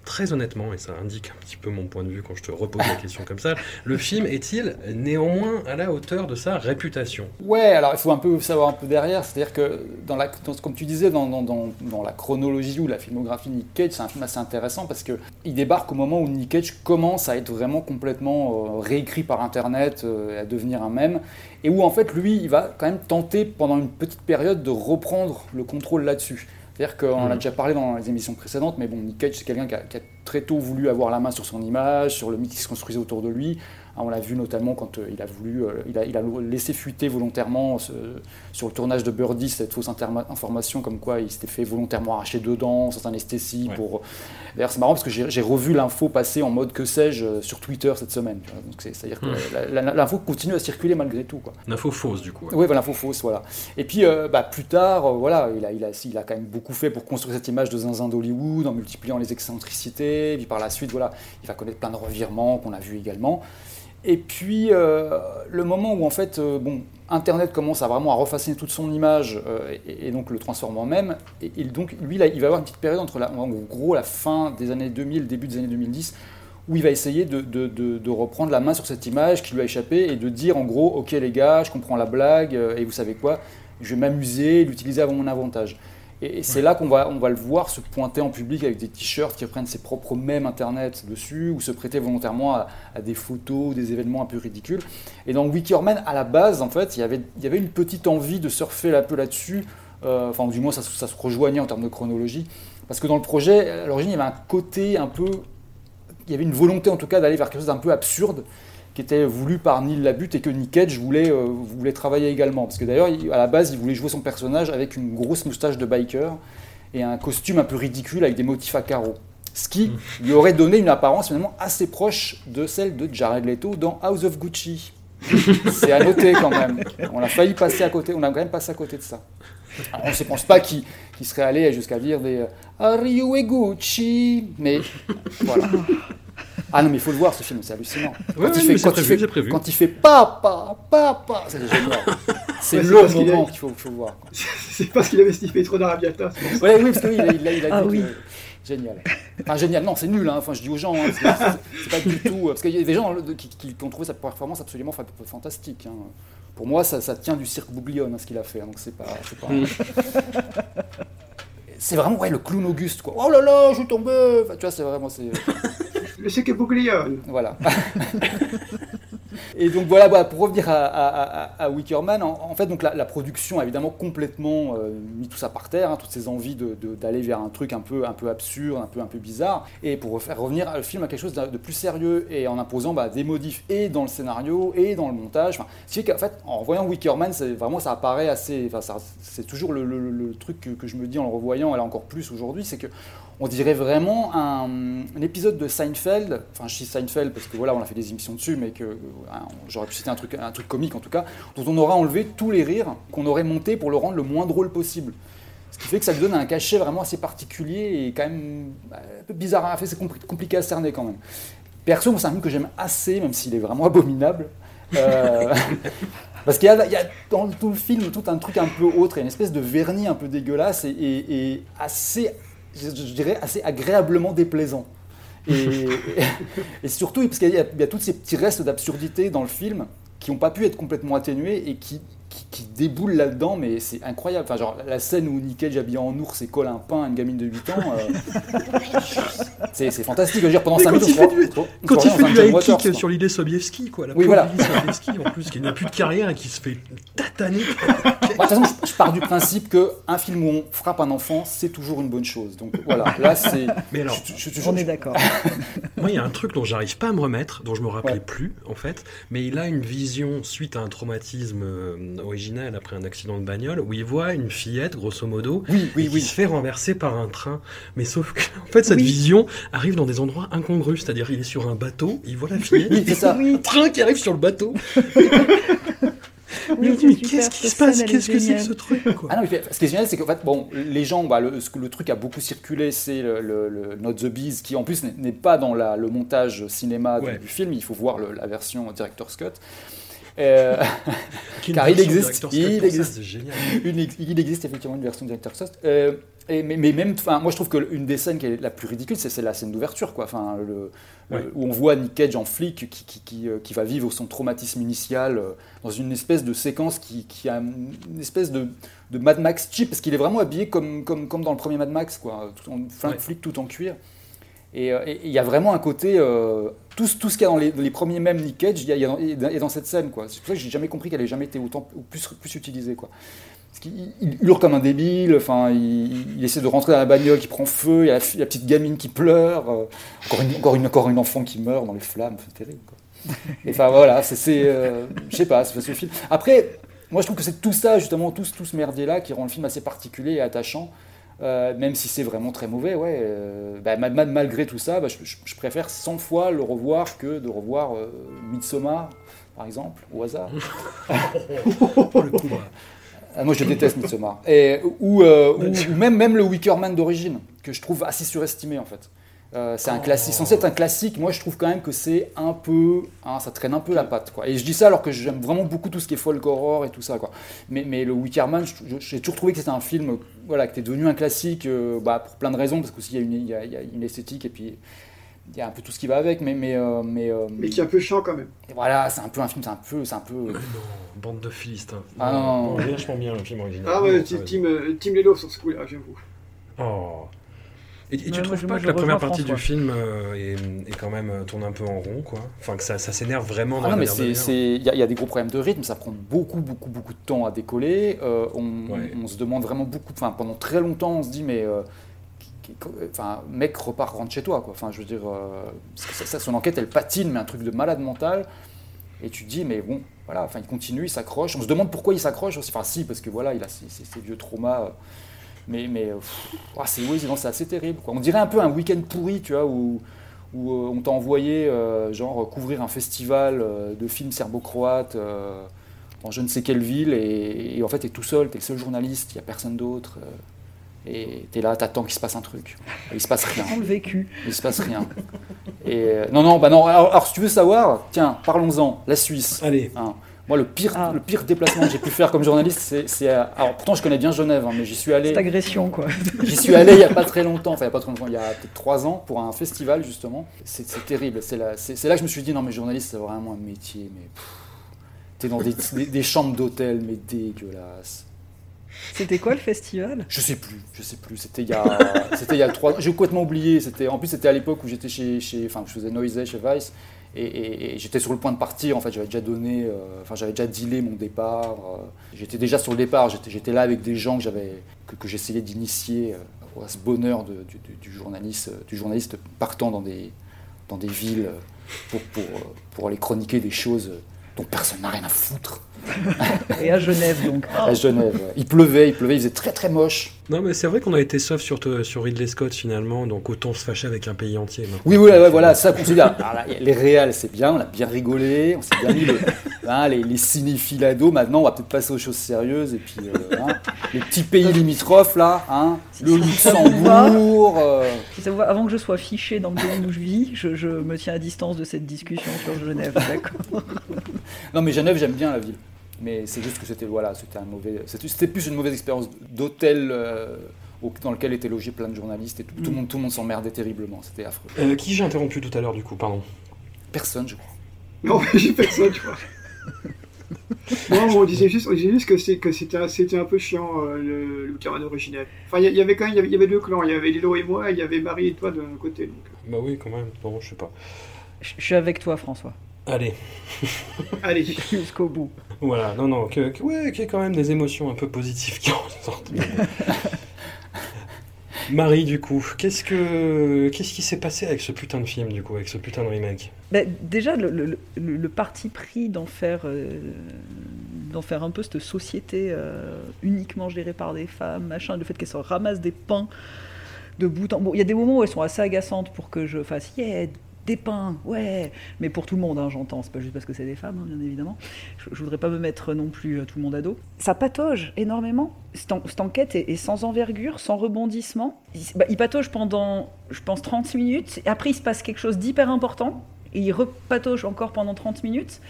très honnêtement, et ça indique un petit peu mon point de vue quand je te repose la question comme ça, le film est-il néanmoins à la hauteur de sa réputation? Ouais, alors il faut un peu savoir un peu derrière, c'est-à-dire que dans la, comme tu disais, dans, dans- dans- la chronologie ou la filmographie de Nick Cage, c'est un film assez intéressant parce que il débarque au moment où Nick Cage commence à être vraiment complètement euh, réécrit par Internet, euh, à devenir un mème, et où en fait lui, il va quand même tenter pendant une petite période de reprendre le contrôle là-dessus. C'est-à-dire qu'on a Mhm. déjà parlé dans les émissions précédentes, mais bon, Nick Cage, c'est quelqu'un qui a très tôt voulu avoir la main sur son image, sur le mythe qui se construisait autour de lui. Hein, on l'a vu notamment quand euh, il a voulu, euh, il, a, il a laissé fuiter volontairement ce- sur le tournage de Birdie cette fausse information comme quoi il s'était fait volontairement arracher deux dents sans anesthésie. Pour... D'ailleurs, c'est marrant parce que j'ai revu l'info passer en mode que sais-je euh, sur Twitter cette semaine. C'est-à-dire que la- l'info continue à circuler malgré tout. Quoi. Une info fausse du coup. ouais. Oui, voilà, l'info fausse, voilà. Et puis, euh, bah, plus tard, euh, voilà, il a, il, a, il a quand même beaucoup fait pour construire cette image de zinzin d'Hollywood, en multipliant les excentricités. Et puis par la suite, voilà, il va connaître plein de revirements qu'on a vu également. Et puis, euh, le moment où, en fait, euh, bon, Internet commence à vraiment à refaçonner toute son image euh, et, donc le transforme en même. Et, donc, lui, il va avoir une petite période entre, la, fin des années 2000, début des années 2010, où il va essayer de, reprendre la main sur cette image qui lui a échappé et de dire en gros, ok les gars, je comprends la blague, et vous savez quoi, je vais m'amuser, l'utiliser à mon avantage. Et, c'est là qu'on va, on va le voir se pointer en public avec des t-shirts qui reprennent ses propres mèmes internet dessus, ou se prêter volontairement à, des photos, des événements un peu ridicules. Et dans Wickerman, à la base, en fait, il y avait, y avait une petite envie de surfer un peu là-dessus, euh, enfin, du moins, ça, ça, se rejoignait en termes de chronologie. Parce que dans le projet, à l'origine, il y avait un côté un peu. Il y avait une volonté, en tout cas, d'aller vers quelque chose d'un peu absurde qui était voulu par Neil Labute et que Nick Cage voulait, euh, voulait travailler également. Parce que d'ailleurs, à la base, il voulait jouer son personnage avec une grosse moustache de biker et un costume un peu ridicule avec des motifs à carreaux. Ce qui lui aurait donné une apparence finalement assez proche de celle de Jared Leto dans House of Gucci. C'est à noter quand même. On a failli passer à côté, on a quand même passé à côté de ça. On ne se pense pas qu'il serait allé jusqu'à dire des euh, Are you Gucci Mais voilà. Ah non, mais il faut le voir ce film, c'est hallucinant. Quand, il, fait, quand, il fait, quand il fait papa, papa, c'est génial. C'est le moment qu'il faut, faut, voir. C'est parce qu'il avait sniffé trop d'arabiata. Ouais, oui, parce qu'il a, il a, il a ah, dit oui. que, génial. Enfin, génial, non, c'est nul, hein. enfin, je dis aux gens, hein, c'est pas du tout. Parce qu'il y a des gens qui, qui, ont trouvé sa performance absolument fantastique. Hein. Pour moi, ça, ça, tient du cirque Bouglione, hein, ce qu'il a fait, donc c'est pas. pas c'est vraiment ouais, le clown Auguste, quoi. Oh là là, je suis tombé enfin, Tu vois, c'est vraiment. Le cirque Bouglione Voilà. Et donc voilà, pour revenir à, Wickerman, en, fait, donc la, production a évidemment complètement euh, mis tout ça par terre, hein, toutes ces envies d'aller vers un truc un peu, un peu absurde, un peu, un peu bizarre, et pour faire revenir le film à quelque chose de, plus sérieux et en imposant bah, des modifs et dans le scénario et dans le montage. Ce qu'en fait, en voyant Wickerman, vraiment ça apparaît assez. Enfin, c'est toujours le, truc que, que, je me dis en le revoyant, et là encore plus aujourd'hui, c'est que on dirait vraiment un, épisode de Seinfeld, enfin je dis Seinfeld parce que voilà on a fait des émissions dessus, mais que hein, j'aurais pu citer un truc, un truc comique en tout cas, dont on aura enlevé tous les rires qu'on aurait montés pour le rendre le moins drôle possible. Ce qui fait que ça lui donne un cachet vraiment assez particulier et quand même bah, un peu bizarre à faire, c'est compliqué à cerner quand même. Perso, c'est un film que j'aime assez, même s'il est vraiment abominable. Euh, parce qu'il y, a dans tout le film tout un truc un peu autre, il y a une espèce de vernis un peu dégueulasse et assez je, dirais, assez agréablement déplaisant. Et, et, surtout, parce qu'il y, y, a tous ces petits restes d'absurdité dans le film qui n'ont pas pu être complètement atténués et qui qui, déboule là-dedans, mais c'est incroyable. Enfin, genre, la scène où Nickel habillé en ours et colle un pain à une gamine de 8 ans, euh, c'est fantastique. Je veux dire, pendant 5 minutes, quand il fait du high kick sur l'idée Sobievski, quoi. La oui, voilà. Sobievski, en plus, qui n'a plus de carrière et qui se fait tataner. De toute façon, je, pars du principe qu'un film où on frappe un enfant, c'est toujours une bonne chose. Donc voilà, là, c'est. Mais alors, je, je, on est d'accord. Moi, il y a un truc dont j'arrive pas à me remettre, dont je me rappelais plus, en fait, mais il a une vision suite à un traumatisme euh, original après un accident de bagnole où il voit une fillette, grosso modo, qui se fait renverser par un train. Mais sauf que, en fait, cette vision arrive dans des endroits incongrus. C'est-à-dire, il est sur un bateau, il voit la fillette, oui, c'est ça. un train qui arrive sur le bateau. mais, qu'est-ce qui se passe Qu'est-ce que c'est que ce truc ah non, Ce qui est génial, c'est qu'en fait, bon, les gens, bah, le, le, truc a beaucoup circulé, c'est le, le, Not the Bees, qui en plus n'est pas dans la, le montage cinéma du, film, il faut voir la version Director's Cut. Euh, car il existe, il existe, il existe effectivement une version Director's Cut. Euh, et, mais, même, moi je trouve qu'une des scènes qui est la plus ridicule, c'est la scène d'ouverture, quoi. Enfin, le, où on voit Nick Cage en flic qui, qui, qui, euh, qui, va vivre son traumatisme initial euh, dans une espèce de séquence qui, a une espèce de, de Mad Max cheap, parce qu'il est vraiment habillé comme, comme, comme dans le premier Mad Max, quoi. Tout en, flic tout en cuir. Euh, et il y a vraiment un côté. Euh, tout, tout, ce qu'il y a dans les, premiers mêmes Nick Cage, il y, a, dans, dans cette scène. C'est pour ça que j'ai jamais compris qu'elle ait jamais été autant plus, plus utilisée. Quoi. Il hurle comme un débile, enfin, il, essaie de rentrer dans la bagnole qui prend feu, il y a la, petite gamine qui pleure, euh, encore, une, encore, une, encore une enfant qui meurt dans les flammes, c'est terrible. Quoi. enfin voilà, c'est. je sais pas, c'est ce film. Après, moi je trouve que c'est tout ça, justement, tout, tout ce merdier-là qui rend le film assez particulier et attachant. Euh, même si c'est vraiment très mauvais, ouais. Euh, bah, malgré tout ça, bah, je, préfère 100 fois le revoir que de revoir euh, Midsommar, par exemple, au hasard. moi, je déteste Midsommar. Et, ou, ou, même, même le Wicker Man d'origine, que je trouve assez surestimé, en fait. Euh, c'est un classique, censé être un classique. Moi, je trouve quand même que c'est un peu, hein, ça traîne un peu la patte, quoi. Et je dis ça alors que j'aime vraiment beaucoup tout ce qui est folk horror et tout ça, quoi. Mais, mais le Wickerman, j'ai toujours trouvé que c'était un film, voilà, qui était devenu un classique, euh, bah, pour plein de raisons, parce qu'aussi il y, a y a une esthétique et puis il y a un peu tout ce qui va avec, mais mais euh, mais, euh, Mais qui est un peu chiant quand même. et voilà, c'est un peu un film, c'est un peu, c'est un peu. Non, bande de philistins. Ah non, non, non. vachement bien le film original. Ah ouais, Team, team, euh, team Lelo sur ce coup-là, j'avoue. Oh. Et, et tu trouves pas que la première partie du film euh, est, est quand même euh, tourne un peu en rond, quoi? Enfin, que ça, ça s'énerve vraiment dans Ah non, la mais c'est, il y, a- il y a des gros problèmes de rythme, ça prend beaucoup, beaucoup, beaucoup de temps à décoller. Euh, on, Ouais. on se demande vraiment beaucoup, enfin pendant très longtemps, on se dit mais, euh, enfin mec repart rentre chez toi. Enfin je veux dire, euh, son enquête elle patine, mais un truc de malade mental. Et tu te dis mais bon, voilà, enfin il continue, il s'accroche. On se demande pourquoi il s'accroche aussi. Enfin si parce que voilà, il a ses, vieux traumas. Mais, mais ah, c'est, oui, c'est, assez terrible. On dirait un peu un week-end pourri, tu vois, où, euh, on t'a envoyé genre couvrir un festival de films serbo-croates en je ne sais quelle ville et, et en fait t'es tout seul, t'es le seul journaliste, il n'y a personne d'autre et t'es là, t'attends qu'il se passe un truc. Et il se passe rien. Sans le vécu. Il se passe rien. Et euh, non, non, bah non. Alors, alors, si tu veux savoir, tiens, parlons-en. La Suisse. Allez. Hein. Moi, le pire, le pire déplacement que j'ai pu faire comme journaliste, c'est, c'est à- alors pourtant je connais bien Genève, hein, mais j'y suis allé. Cette agression, quoi. J'y suis allé il n'y a pas très longtemps, enfin il n'y a pas très longtemps, il y a peut-être trois ans, pour un festival justement. C'est terrible. C'est là, c'est- c'est là que je me suis dit, non mais journaliste, c'est vraiment un métier, mais t'es dans des, des- des chambres d'hôtel, mais dégueulasses. C'était quoi le festival? Je sais plus, je sais plus. C'était il y a, c'était il y a trois. J'ai complètement oublié. C'était, en plus, c'était à l'époque où j'étais chez, chez, enfin, je faisais Noisy chez Vice, et, j'étais sur le point de partir. En fait, j'avais déjà donné, euh, enfin, j'avais déjà dealé mon départ. euh, j'étais déjà sur le départ. J'étais, là avec des gens que j'avais, que, j'essayais d'initier euh, à ce bonheur du, du- journaliste, euh, du journaliste partant dans des, dans des villes euh, pour, pour, euh, pour aller chroniquer des choses euh, dont personne n'a rien à foutre. Et à Genève, donc. À Genève. ouais. Il pleuvait, il pleuvait, il faisait très très moche. Non, mais c'est vrai qu'on a été soft sur, te- sur Ridley Scott finalement, donc autant se fâcher avec un pays entier. maintenant. Oui, oui, ouais, voilà, ça qu'on se dit. ah, là, les réals, c'est bien, on a bien rigolé, on s'est bien mis le- hein, les, les. Maintenant, on va peut-être passer aux choses sérieuses. Et puis, euh, hein, les petits pays limitrophes, là, hein, le Luxembourg. euh, avant que je sois fiché dans le pays où je vis, je, je me tiens à distance de cette discussion sur Genève, d'accord Non, mais Genève, j'aime bien la ville. Mais c'est juste que c'était voilà, c'était un mauvais, c'était plus une mauvaise expérience d'hôtel euh, dans lequel étaient logés plein de journalistes et tout, tout le Mm. monde, tout le monde s'emmerdait terriblement. C'était affreux. Euh, qui j'ai interrompu tout à l'heure du coup, pardon Personne, je crois. Non, mais j'ai personne, tu vois. non, on disait juste, on disait juste que c'est- que c'était un- c'était un peu chiant, euh, le, le camarade originel. Enfin, il y, avait quand même il y avait, il y avait deux clans. Il y avait Lilo et moi, et il y avait Marie et toi de l'autre côté. Donc. Bah oui, quand même. Bon, je sais pas. Je je suis avec toi, François. Allez. Allez. Jusqu'au bout. Voilà, non, non, que, que- ouais, qu'il y ait quand même des émotions un peu positives qui ressortent. Marie, du coup, qu'est-ce que qu'est-ce qui s'est passé avec ce putain de film, du coup, avec ce putain de remake Bah, déjà, le, le- le- le parti pris d'en faire, euh, d'en faire un peu cette société euh, uniquement gérée par des femmes, machin, le fait qu'elles se ramassent des pains de bout en bout. Il y a des moments où elles sont assez agaçantes pour que je fasse yeah, des pains, ouais, mais pour tout le monde, hein, j'entends, c'est pas juste parce que c'est des femmes, hein, bien évidemment. Je, je voudrais pas me mettre non plus euh, tout le monde à dos. Ça patauge énormément. Cette, en- cette enquête est, sans envergure, sans rebondissement. Il, bah, patauge pendant, je pense, 30 minutes. Après, il se passe quelque chose d'hyper important. Et il repatauge encore pendant 30 minutes.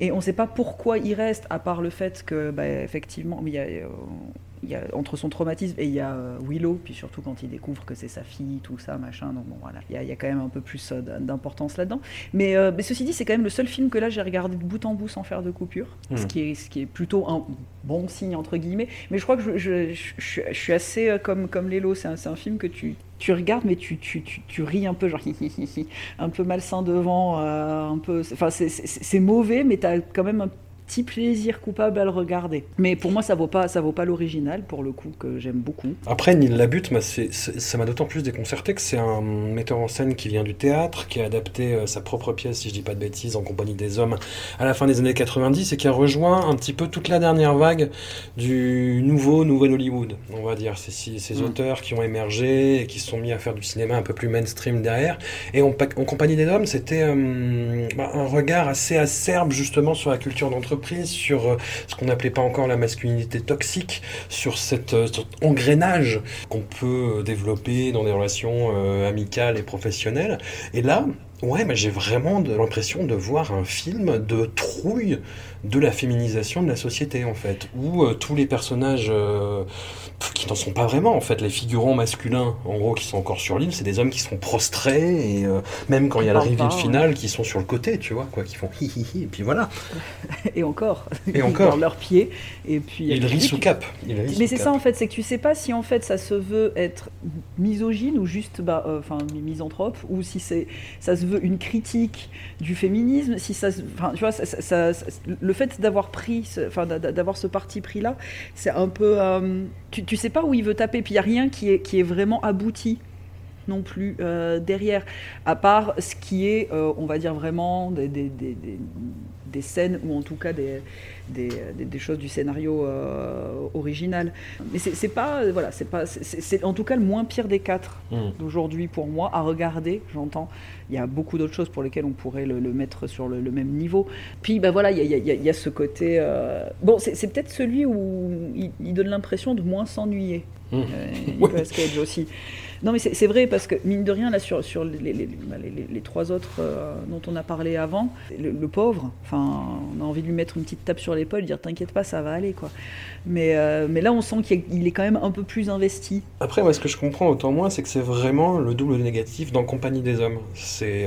Et on ne sait pas pourquoi il reste, à part le fait que, bah, effectivement, il y a, euh, y a, entre son traumatisme et il y a euh, Willow, puis surtout quand il découvre que c'est sa fille, tout ça, machin. Donc bon, voilà, il y a, il y a quand même un peu plus euh, d'importance là-dedans. Mais, euh, mais ceci dit, c'est quand même le seul film que là j'ai regardé de bout en bout sans faire de coupure, ce, Mhm. qui est, ce qui est plutôt un bon signe entre guillemets. Mais je crois que je, je, je- je suis- assez comme, comme Lélo, c'est un, film que tu, tu regardes, mais tu, tu, tu, tu ris un peu, genre un peu malsain devant, euh, un peu. Enfin, c'est mauvais, mais tu as quand même un petit plaisir coupable à le regarder. Mais pour moi, ça vaut pas, ça vaut pas l'original pour le coup que j'aime beaucoup. Après, Neil Labute, ça m'a d'autant plus déconcerté que c'est un metteur en scène qui vient du théâtre, qui a adapté euh, sa propre pièce, si je dis pas de bêtises, en compagnie des hommes à la fin des années 90 et qui a rejoint un petit peu toute la dernière vague du nouveau Nouvel Hollywood, on va dire. Ces, Mm. auteurs qui ont émergé et qui se sont mis à faire du cinéma un peu plus mainstream derrière. Et en, pa- en compagnie des hommes, c'était euh, bah, un regard assez acerbe justement sur la culture sur euh, ce qu'on n'appelait pas encore la masculinité toxique, sur euh, cet engrenage qu'on peut développer dans des relations euh, amicales et professionnelles. Et là, Ouais, mais j'ai vraiment l'impression de voir un film de trouille de la féminisation de la société, en fait, où euh, tous les personnages euh, qui n'en sont pas vraiment, en fait, les figurants masculins, en gros, qui sont encore sur l'île, c'est des hommes qui sont prostrés, et euh, même quand il y a la reveal finale, qui sont sur le côté, tu vois, quoi, qui font hi hi hi, et puis voilà. et encore. Et encore. Dans leurs pieds. Et puis. Il rit sous cap. Il rit Mais c'est ça en fait, c'est que tu sais pas si en fait ça se veut être misogyne ou juste bah, enfin misanthrope ou si c'est ça se veut une critique du féminisme, si ça, enfin tu vois, ça- ça- le fait d'avoir pris, ce- enfin d'a- d'avoir ce parti pris là, c'est un peu, euh, tu, tu sais pas où il veut taper, puis il y a rien qui est qui est vraiment abouti non plus euh, derrière, à part ce qui est, euh, on va dire vraiment des- des- scènes ou en tout cas des, des, des- des choses du scénario euh, original. Mais c'est pas, euh, voilà, c'est pas, c'est- en tout cas le moins pire des quatre Mm. d'aujourd'hui pour moi à regarder. J'entends, il y a beaucoup d'autres choses pour lesquelles on pourrait le, le mettre sur le, le même niveau. Puis ben voilà, il y a, il y a- il y a ce côté. euh, Bon, c'est peut-être celui où il, il donne l'impression de moins s'ennuyer. Mm. Euh, Cage aussi. Non, mais c'est vrai parce que mine de rien, là, sur, sur les, les- les trois autres euh, dont on a parlé avant, le, pauvre, enfin, on a envie de lui mettre une petite tape sur l'épaule, dire t'inquiète pas, ça va aller, quoi. Mais, euh, mais là, on sent qu'il est- quand même un peu plus investi. Après, moi, ce que je comprends autant moi, c'est que c'est vraiment le double négatif dans Compagnie des Hommes.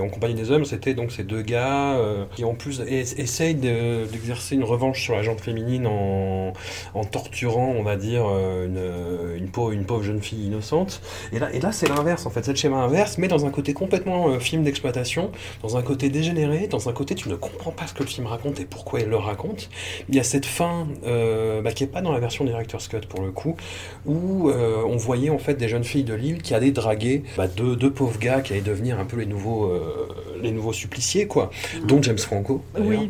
En Compagnie des Hommes, c'était donc ces deux gars euh, qui en plus es- essayent de- d'exercer une revanche sur la gente féminine en, torturant, on va dire, une, une, pauvre, une pauvre jeune fille innocente. Et là c'est l'inverse, en fait, c'est le schéma inverse, mais dans un côté complètement euh, film d'exploitation, dans un côté dégénéré, dans un côté tu ne comprends pas ce que le film raconte et pourquoi il le raconte. Il y a cette fin euh, bah, qui est pas dans la version Director's Cut pour le coup, où euh, on voyait en fait des jeunes filles de Lille qui allaient draguer bah, deux, deux pauvres gars qui allaient devenir un peu les nouveaux, les nouveaux suppliciés, quoi, dont James Franco. Oui.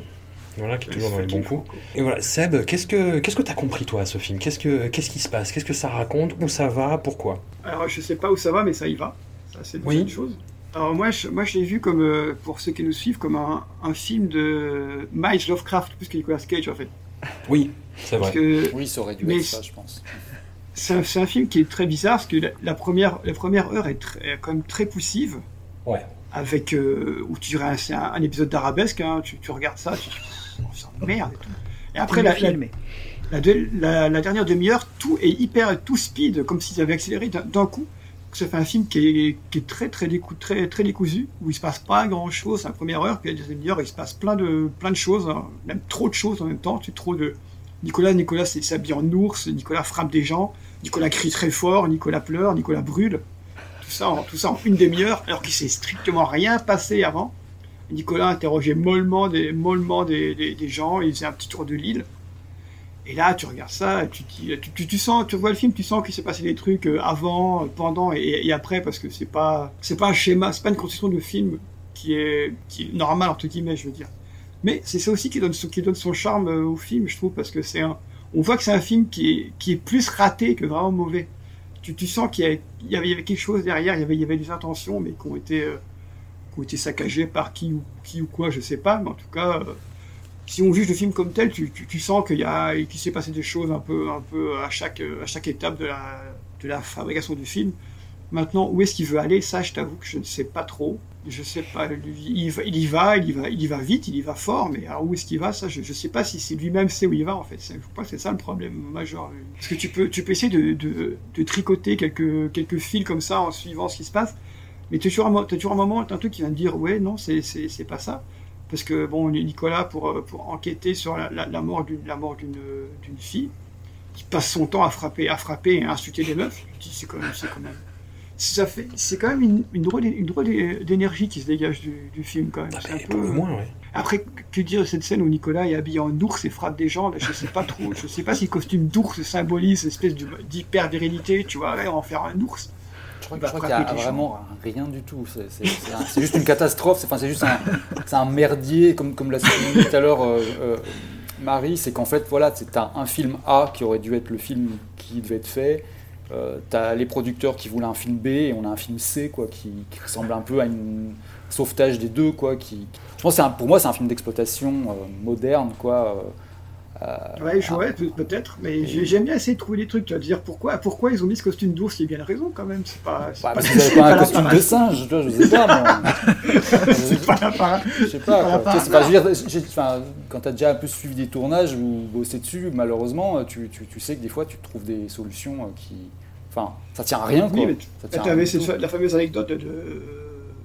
Voilà, qui est toujours dans les bons coups. Et voilà, Seb, qu'est-ce que qu'est-ce que t'as compris toi à ce film? Qu'est-ce que qu'est-ce qui se passe? Qu'est-ce que ça raconte? Où ça va? Pourquoi? Alors, je sais pas où ça va, mais ça y va. Ça, c'est Oui. une chose. Alors, moi, je, moi, je l'ai vu comme, euh, pour ceux qui nous suivent, comme un, un film de Miles Lovecraft, plus que Nicolas Cage, en fait. Oui, c'est vrai. que- Oui, ça aurait dû mais être ça, je pense. C'est un, c'est un film qui est très bizarre, parce que la, la première, la première heure est, très- est quand même très poussive. Ouais. Avec, euh, où tu dirais, c'est un, un épisode d'arabesque, hein, tu, tu regardes ça, tu te dis, oh, c'est merde et après, la, dernière demi-heure, tout est hyper, tout speed, comme s'ils avaient accéléré d'un coup. Ça fait un film qui est, qui est très, très, décou- très, très décousu, où il se passe pas grand chose la première heure, puis la deuxième demi-heure, il se passe plein de, plein de choses, hein, même trop de choses en même temps, tu trop de, Nicolas, Nicolas s'habille en ours, Nicolas frappe des gens, Nicolas crie très fort, Nicolas pleure, Nicolas brûle. Tout ça en, tout ça en une demi-heure, alors qu'il s'est strictement rien passé avant. Nicolas interrogeait mollement des, mollement des, des- gens, il faisait un petit tour de l'île. Et là, tu regardes ça, tu, tu, tu, sens, tu vois le film, tu sens qu'il s'est passé des trucs euh, avant, pendant et, après, parce que c'est pas, c'est pas un schéma, c'est pas une construction de film qui est, qui est normale entre guillemets, je veux dire. Mais c'est ça aussi qui donne, qui donne son charme euh, au film, je trouve, parce que c'est un, on voit que c'est un film qui est, qui est plus raté que vraiment mauvais. Tu, tu sens qu'il y, avait, quelque chose derrière, il y avait, il y avait des intentions, mais qui ont été, euh, ont été saccagées par qui ou, qui ou quoi, je sais pas, mais en tout cas, euh, si on juge le film comme tel, tu, tu, sens qu'il y a, qu'il s'est passé des choses un peu, un peu à chaque, à chaque étape de la, de la fabrication du film. Maintenant, où est-ce qu'il veut aller? Ça, je t'avoue que je ne sais pas trop. Je sais pas. Il y va, il y va, il y va, il y va vite, il y va fort, mais alors où est-ce qu'il va? Ça, je ne sais pas si c'est lui-même sait où il va en fait. Je crois que c'est ça le problème majeur. Parce que tu peux, tu peux essayer de, de, de tricoter quelques, quelques fils comme ça en suivant ce qui se passe, mais tu as toujours un, toujours un moment, t'as un truc qui vient te dire ouais, non, c'est, pas ça. Parce que bon, Nicolas, pour, euh, pour enquêter sur la, la, la mort d'une, mort d'une, fille, qui passe son temps à frapper, à frapper et à insulter des meufs, c'est quand même, c'est quand même, ça fait, c'est quand même une, une drôle, une drôle d'énergie qui se dégage du, du film quand même. C'est un peu- moins, ouais. Après, que dire de cette scène où Nicolas est habillé en ours et frappe des gens, là, je sais pas trop. Je sais pas si le costume d'ours symbolise cette espèce de- d'hyper-virilité, tu vois, ouais, on va en faire un ours. Je crois, Il va je crois qu'il y a vraiment rien du tout. C'est- juste une catastrophe. C'est enfin, c'est juste un, merdier, comme, comme l'a souligné tout à l'heure euh, euh, Marie. C'est qu'en fait, voilà, c'est un, un film A qui aurait dû être le film qui devait être fait. Euh, T'as les producteurs qui voulaient un film B et on a un film C quoi, qui, qui ressemble un peu à une sauvetage des deux. Quoi, qui, je pense que un- pour moi, c'est un film d'exploitation euh, moderne. Quoi, euh, Ouais, je- ouais, peut- peut-être, mais j'ai- j'aime bien essayer de trouver des trucs, tu vas dire pourquoi, pourquoi ils ont mis ce costume d'ours, il y a bien raison quand même, c'est pas... c'est Bah, pas- vous avez pas un costume de singe, vois, je sais pas. C'est pas la. Je sais pas pas, quoi. Pas- je veux dire, quand tu as déjà un peu suivi des tournages ou bossé dessus, malheureusement, tu, tu, tu sais que des fois, tu trouves des solutions euh, qui. Enfin, ça tient à rien, quoi. Oui, mais tu avais la fameuse anecdote de...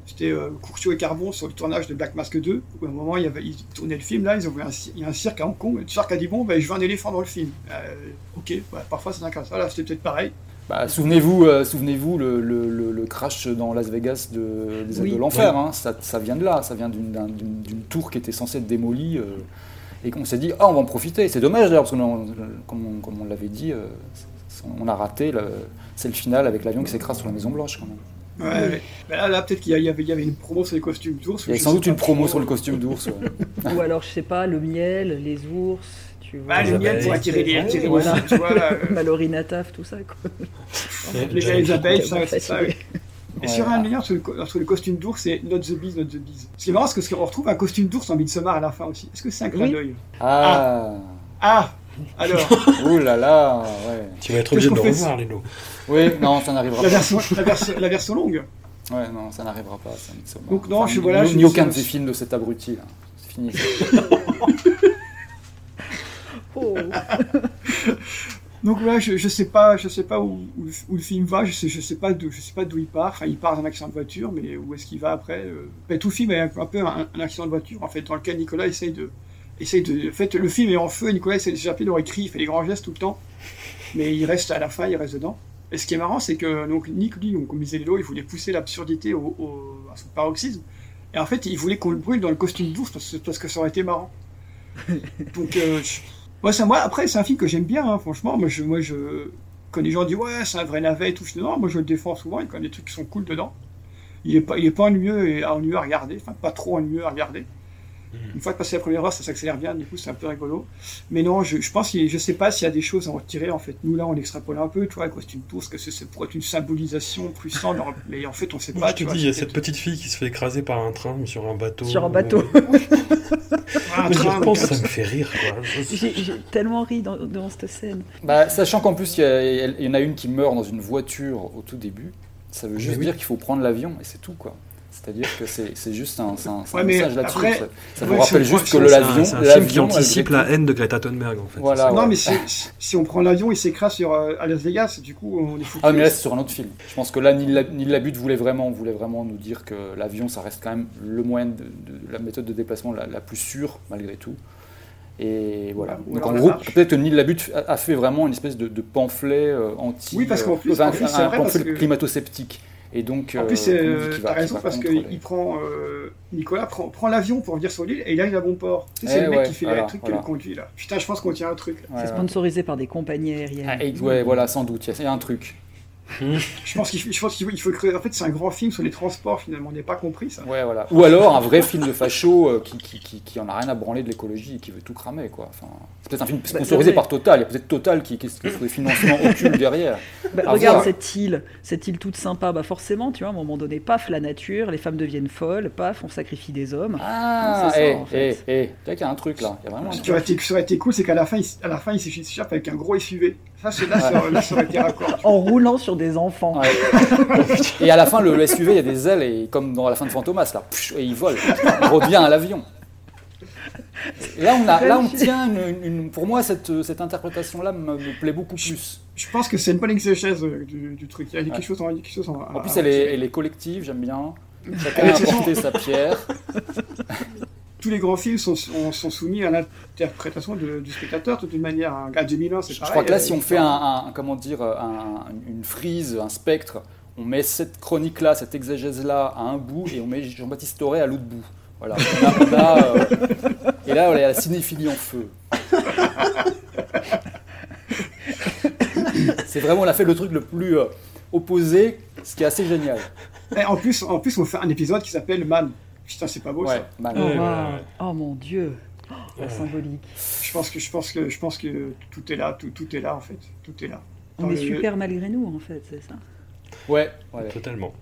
C'était euh, Courtiot et Carbon sur le tournage de Black Mask 2, où à un moment, il y avait, ils tournaient le film, là, ils ont vu un, il y a un cirque à Hong Kong, et le cirque a dit, bon, ben, je veux un éléphant dans le film. Euh, ok, ouais, parfois c'est un cas. Voilà, c'était peut-être pareil. Bah, souvenez-vous, euh, souvenez-vous le, le, le, le crash dans Las Vegas de, des ailes Oui. de l'enfer. Hein, ça, ça vient de là, ça vient d'une, d'un- d'une- d'une tour qui était censée être démolie. euh, et qu'on s'est dit, ah, on va en profiter. C'est dommage d'ailleurs, parce que on- comme, on, comme on l'avait dit, euh, on a raté c'est le final avec l'avion qui s'écrase sur la Maison Blanche quand même. Ouais, ouais. Ben là, là peut-être qu'il y, a- avait, une promo sur les costumes d'ours. Il y je sans doute une promo sur le costume d'ours. ouais. Ou alors, je sais pas, le miel, les ours, tu vois. Bah, le miel pour attirer les- attirer voilà. tu vois, là, euh. Nataf, tout ça, quoi. Les, les abeilles, ça, c'est ça. Fatigué. oui. Et sur un lien sur le, co- sur le costume d'ours, c'est Not the Bees, Not the Bees. Ce qui est marrant, c'est qu'on retrouve un costume d'ours en Midsommar à la fin aussi. Est-ce que c'est un clin Oui. d'œil? Ah, Ah Alors Ouh là là, ouais. Tu vas être obligé de le revoir, Lilo. Oui, non, ça n'arrivera la pas. version, la, version, la version longue Ouais, non, ça n'arrivera pas. Ça. Donc non, je- ni- voilà, ni, aucun de ces films de cet abruti. là. C'est fini. Oh. Donc voilà, je, je sais pas, je sais pas où, où, le- où le film va, je sais, je sais pas d'où, je sais pas d'où il part. Enfin, il part d'un accident de voiture, mais où est-ce qu'il va après euh, ben, Tout le film est un, un peu un, un accident de voiture, en fait, dans lequel Nicolas essaye de, essaye de, en fait, le film est en feu, Nicolas il écrit, il fait des grands gestes tout le temps, mais il reste à la fin, il reste dedans. Et ce qui est marrant, c'est que donc Nick, lui, donc, comme disait Lilo, il voulait pousser l'absurdité au, au- à son paroxysme, et en fait, il voulait qu'on le brûle dans le costume d'ours parce, que- parce que ça aurait été marrant. Donc, euh, je- moi, ça, moi, après, c'est un film que j'aime bien, hein, franchement. Moi, je, moi, je, quand les gens disent ouais, c'est un vrai navet et tout, non, moi, je le défends souvent. Il y a quand même des trucs qui sont cool dedans. Il est pas, il est pas ennuyeux et ennuyeux à regarder, enfin, pas trop ennuyeux à regarder. Une fois que passé la première heure, ça s'accélère bien, du coup, c'est un peu rigolo. Mais non, je, je pense, je sais pas s'il y a des choses à en retirer, en fait. Nous, là, on extrapole un peu, tu vois, costume tour, que c'est c'est pour être une symbolisation puissante, mais en fait, on sait pas, je te tu dis, il y a cette petite fille qui se fait écraser par un train sur un bateau. Sur un bateau. Un Mais j'y train, repense, mais- ça me fait rire, quoi. J'ai tellement ri dans, dans cette scène. Bah, sachant qu'en plus, il y, a- il y en a une qui meurt dans une voiture au tout début, ça veut juste oui. dire qu'il faut prendre l'avion et c'est tout, quoi. C'est-à-dire que c'est juste un, un- Ouais, message là-dessus. après- ça ça ouais, vous rappelle juste prend- que l'avion, C'est un film qui anticipe la haine de Greta Thunberg, en fait. Voilà, non, mais si, si on prend l'avion, il s'écrase sur, euh, à Las Vegas, du coup, on est foutu. Ah mais là c'est sur un autre film. Je pense que là Neil Lab- Neil Labute voulait vraiment, voulait vraiment nous dire que l'avion ça reste quand même le moyen de, de- la méthode de déplacement la, la plus sûre malgré tout. Et voilà. Ou Donc en la gros peut-être que Neil Labute a, a fait vraiment une espèce de, de pamphlet euh, anti, Oui, parce qu'en euh, plus- enfin, en plus, un, c'est un vrai parce pamphlet que- climato-sceptique. Et donc En euh, plus, euh, va- t'as raison parce les- prend euh, Nicolas prend, prend l'avion pour venir sur l'île et il arrive à bon port. Tu sais, c'est Eh le mec ouais, qui fait voilà, le truc qui voilà. le conduit là. Putain, je pense qu'on tient un truc. Ouais, C'est ouais. sponsorisé par des compagnies aériennes. Ah, et- ouais, voilà, sans doute, il y a- il y, a un truc. Je pense qu'il faut, creuser. En fait, c'est un grand film sur les transports finalement. On n'est pas compris ça. Ouais, voilà. Ou alors un vrai film de facho euh, qui, qui, qui, qui en a rien à branler de l'écologie et qui veut tout cramer, quoi. Enfin, c'est peut-être un film sponsorisé c'est par Total. Il y a peut-être Total qui, qui, qui fait des financements occultes derrière. Bah, regarde voir. cette île, cette île toute sympa. Bah forcément, tu vois, à un moment donné, paf, la nature, les femmes deviennent folles, paf, on sacrifie des hommes. Ah, ça, eh, en fait. eh, eh, tu vois qu'il y a un truc là. Il y a vraiment un Ce qui aurait été, cool, c'est qu'à la fin, il, à la fin, il s'échappe avec un gros SUV. Ça, c'est là, ça, là, ça aurait été raccord. En roulant sur des enfants. Ouais. et à la fin, le, le SUV, il y a des ailes, et comme dans la fin de Fantomas, là, et il vole. Il revient à l'avion. Là, on, a, là, on tient une, une- Pour moi, cette, cette interprétation-là me, me plaît beaucoup plus. Je pense que c'est une bonne exégèse euh, du, du truc. Il y a quelque Ouais. chose en, quelque chose en, En plus, elle est, elle est collective, j'aime bien. Chacun Ouais, a apporté ça. sa pierre. Tous les grands films sont, soumis à l'interprétation du spectateur, de toute manière. À 2001, c'est Je pareil. crois que là, euh, si on fait un, un- comment dire, un- une frise, un spectre, on met cette chronique-là, cette exégèse-là à un bout et on met Jean-Baptiste Toré à l'autre bout. Voilà. On a- on a, euh, et là, y a la cinéphilie en feu. C'est vraiment, on a fait le truc le plus euh, opposé, ce qui est assez génial. Et en plus, en plus, on fait un épisode qui s'appelle Man. Putain, c'est pas beau Ouais, ça. Oh. Oh, mon dieu, Oh, la symbolique. Je pense que, je pense que, je pense que tout est là, tout, tout est là en fait, tout est là. On est le- super malgré nous, en fait, c'est ça. Ouais, ouais. Totalement.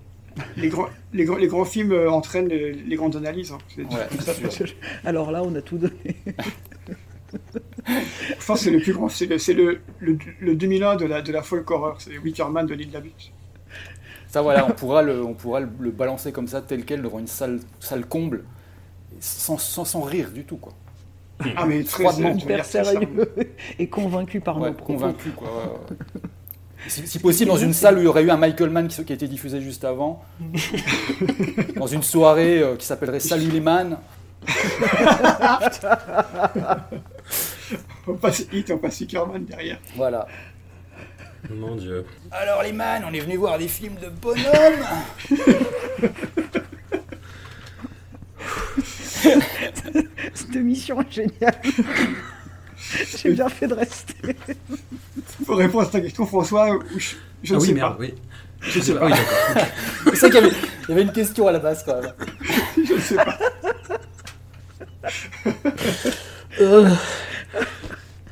Les grands, les, grands, les grands films euh, entraînent les, les grandes analyses. hein. C'est Ouais, c'est ça, c'est sûr. sûr. Alors là, on a tout donné. pense que c'est le plus grand, c'est le, c'est le, le, le 2001 de la, de la folk horror, c'est Wickerman de l'île de la Butte. Ça, voilà, on pourra, le, on pourra le, le balancer comme ça, tel quel, devant une salle, salle comble, sans, sans, sans rire du tout, quoi. Ah, mais très Froidement. Hyper sérieux et convaincu par Ouais, nos propos. convaincu, quoi. ouais, ouais. Si, si possible, dans une salle où il y aurait eu un Michael Mann qui, qui a été diffusé juste avant, dans une soirée euh, qui s'appellerait Salut les Man. on passe Hit, on passe Wickerman derrière. Voilà. Mon dieu. Alors les man, on est venu voir des films de bonhomme. Cette émission est géniale. J'ai bien fait de rester. Pour répondre à ta question, François, je, je ah ne oui, sais merde, pas. oui. Je sais Ah pas. oui, d'accord. C'est ça qu'il y y avait une question à la base quand même. je ne sais pas.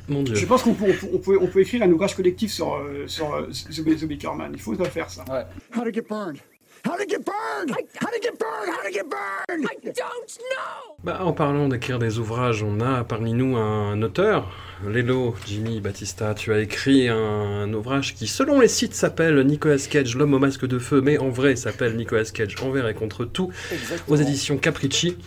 Mon dieu. Je pense qu'on peut, on peut- on peut, on peut écrire un ouvrage collectif sur, euh, sur euh, The, Wickerman. Il faut le faire, ça. Ouais. How to get burned? How to get burned? How to get burned? How to get burned? I don't know! Bah, en parlant d'écrire des ouvrages, on a parmi nous un auteur, Lelo Jimmy Battista. Tu as écrit un ouvrage qui, selon les sites, s'appelle Nicolas Cage, l'homme au masque de feu, mais en vrai s'appelle Nicolas Cage envers et contre tout, aux éditions Capricci,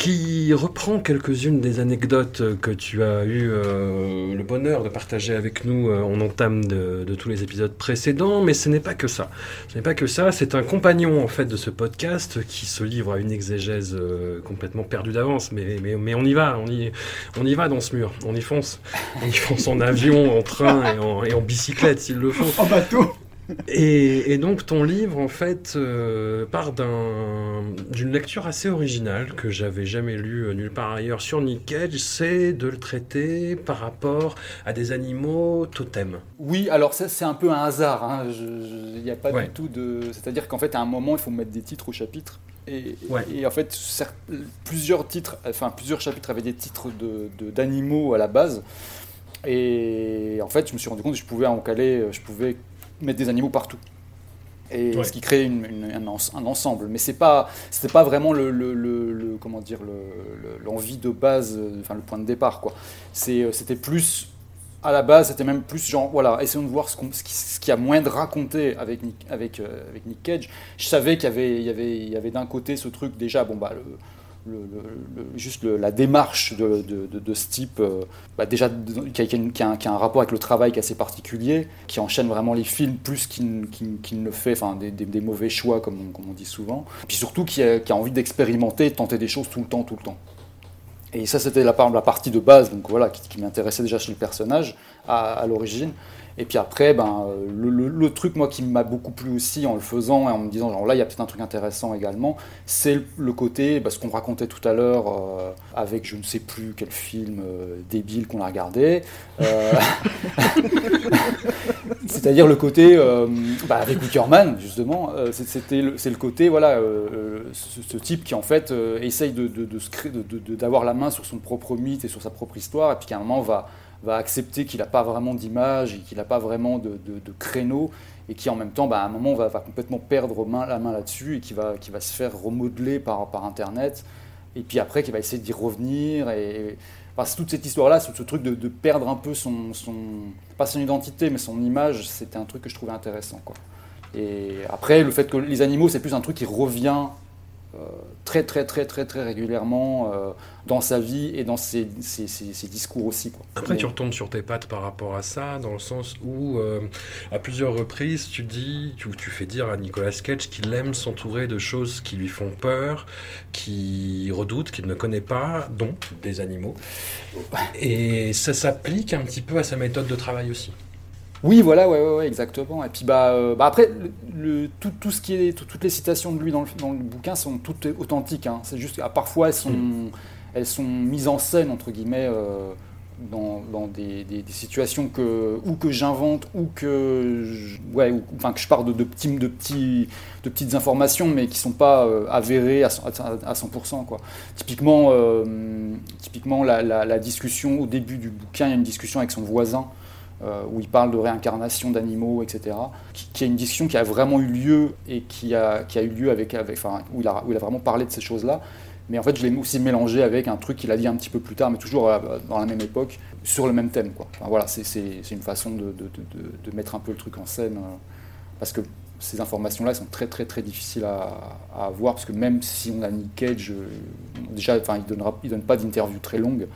qui reprend quelques-unes des anecdotes que tu as eu euh, le bonheur de partager avec nous euh, en entame de, tous les épisodes précédents, mais ce n'est pas que ça. Ce n'est pas que ça, c'est un compagnon en fait de ce podcast qui se livre à une exégèse euh, complètement perdue d'avance, mais, on y va, on y, on y va dans ce mur, on y fonce. On y fonce en avion, en train et en, et en bicyclette s'il le faut. En bateau. Et, et donc ton livre en fait euh, part d'un- d'une lecture assez originale que j'avais jamais lue euh, nulle part ailleurs sur Nick Cage, c'est de le traiter par rapport à des animaux totems. Oui, alors ça c'est un peu un hasard. hein. Il n'y a pas Ouais. du tout de. C'est-à-dire qu'en fait, à un moment, il faut mettre des titres au chapitre. Et, Ouais. et en fait, plusieurs titres, enfin plusieurs chapitres avaient des titres de- de- d'animaux à la base. Et en fait, je me suis rendu compte que je pouvais en caler, je pouvais mettre des animaux partout. Et Ouais. ce qui crée une- une- un, ens- un ensemble. Mais c'est pas, c'était pas vraiment le, le- le- le- comment dire, le- le- l'envie de base, euh, enfin le point de départ quoi. C'est, euh, c'était plus à la base, c'était même plus genre, voilà, essayons de voir ce, ce qu'il y a moins de raconter avec Nick, avec, euh, avec Nick Cage. Je savais qu'il y avait, il y avait, il y avait d'un côté ce truc déjà, bon bah, le, juste la démarche de, ce type, déjà qui a, un, rapport avec le travail qui est assez particulier, qui enchaîne vraiment les films plus qu'il ne le fait, enfin des, mauvais choix comme on, dit souvent, puis surtout qui a, envie d'expérimenter, de tenter des choses tout le temps, tout le temps. Et ça, c'était la, la partie de base, donc voilà, qui, m'intéressait déjà chez le personnage à l'origine. Et puis après, ben, le, truc moi qui m'a beaucoup plu aussi en le faisant et en me disant genre là il y a peut-être un truc intéressant également, c'est le, côté, bah, ce qu'on racontait tout à l'heure euh, avec je ne sais plus quel film euh, débile qu'on a regardé. euh, C'est-à-dire le côté, bah, avec Wickerman justement, c'était c'est le côté voilà, ce, type qui en fait essaye de- d'avoir la main sur son propre mythe et sur sa propre histoire, et puis qu'à un moment va, va accepter qu'il n'a pas vraiment d'image et qu'il n'a pas vraiment de, de, créneau, et qui en même temps, bah, à un moment, va, va complètement perdre la main là-dessus, et qui va, qui va se faire remodeler par, par Internet, et puis après, qui va essayer d'y revenir, et, c'est toute cette histoire-là, ce, ce truc de, de perdre un peu son, son, pas son identité, mais son image, c'était un truc que je trouvais intéressant. Quoi. Et après, le fait que les animaux, c'est plus un truc qui revient très, très, très, très, très régulièrement euh, dans sa vie et dans ses, ses- ses- ses discours aussi. Quoi. Après, tu retombes sur tes pattes par rapport à ça, dans le sens où, euh, à plusieurs reprises, tu dis, tu, tu fais dire à Nicolas Cage qu'il aime s'entourer de choses qui lui font peur, qu'il redoute, qu'il ne connaît pas, dont des animaux. Et ça s'applique un petit peu à sa méthode de travail aussi. Oui, voilà, ouais, ouais, ouais, exactement. Et puis bah, euh, bah après, le, le- tout, tout ce qui est, tout- toutes les citations de lui dans le, dans le bouquin sont toutes authentiques. hein. C'est juste, à parfois elles sont, elles sont mises en scène entre guillemets euh, dans, dans des, des- des situations que ou que j'invente ou que, je, ouais, ou- enfin que je pars de, de petits, de petits, de petites informations, mais qui sont pas euh, avérées à, cent- à 100%. Quoi. Typiquement, typiquement la, la- la discussion au début du bouquin, il y a une discussion avec son voisin euh, où il parle de réincarnation d'animaux, etc. Qui, qui, est une discussion qui a vraiment eu lieu et qui a, qui a eu lieu avec, avec enfin, où il, a, où il a vraiment parlé de ces choses-là. Mais en fait, je l'ai aussi mélangé avec un truc qu'il a dit un petit peu plus tard, mais toujours euh, dans la même époque, sur le même thème. Quoi. Enfin, voilà, c'est une façon de, de, de, mettre un peu le truc en scène, euh, parce que ces informations-là sont très très très difficiles à, à, avoir, parce que même si on a Nick Cage, déjà, il ne donne pas d'interview très longue,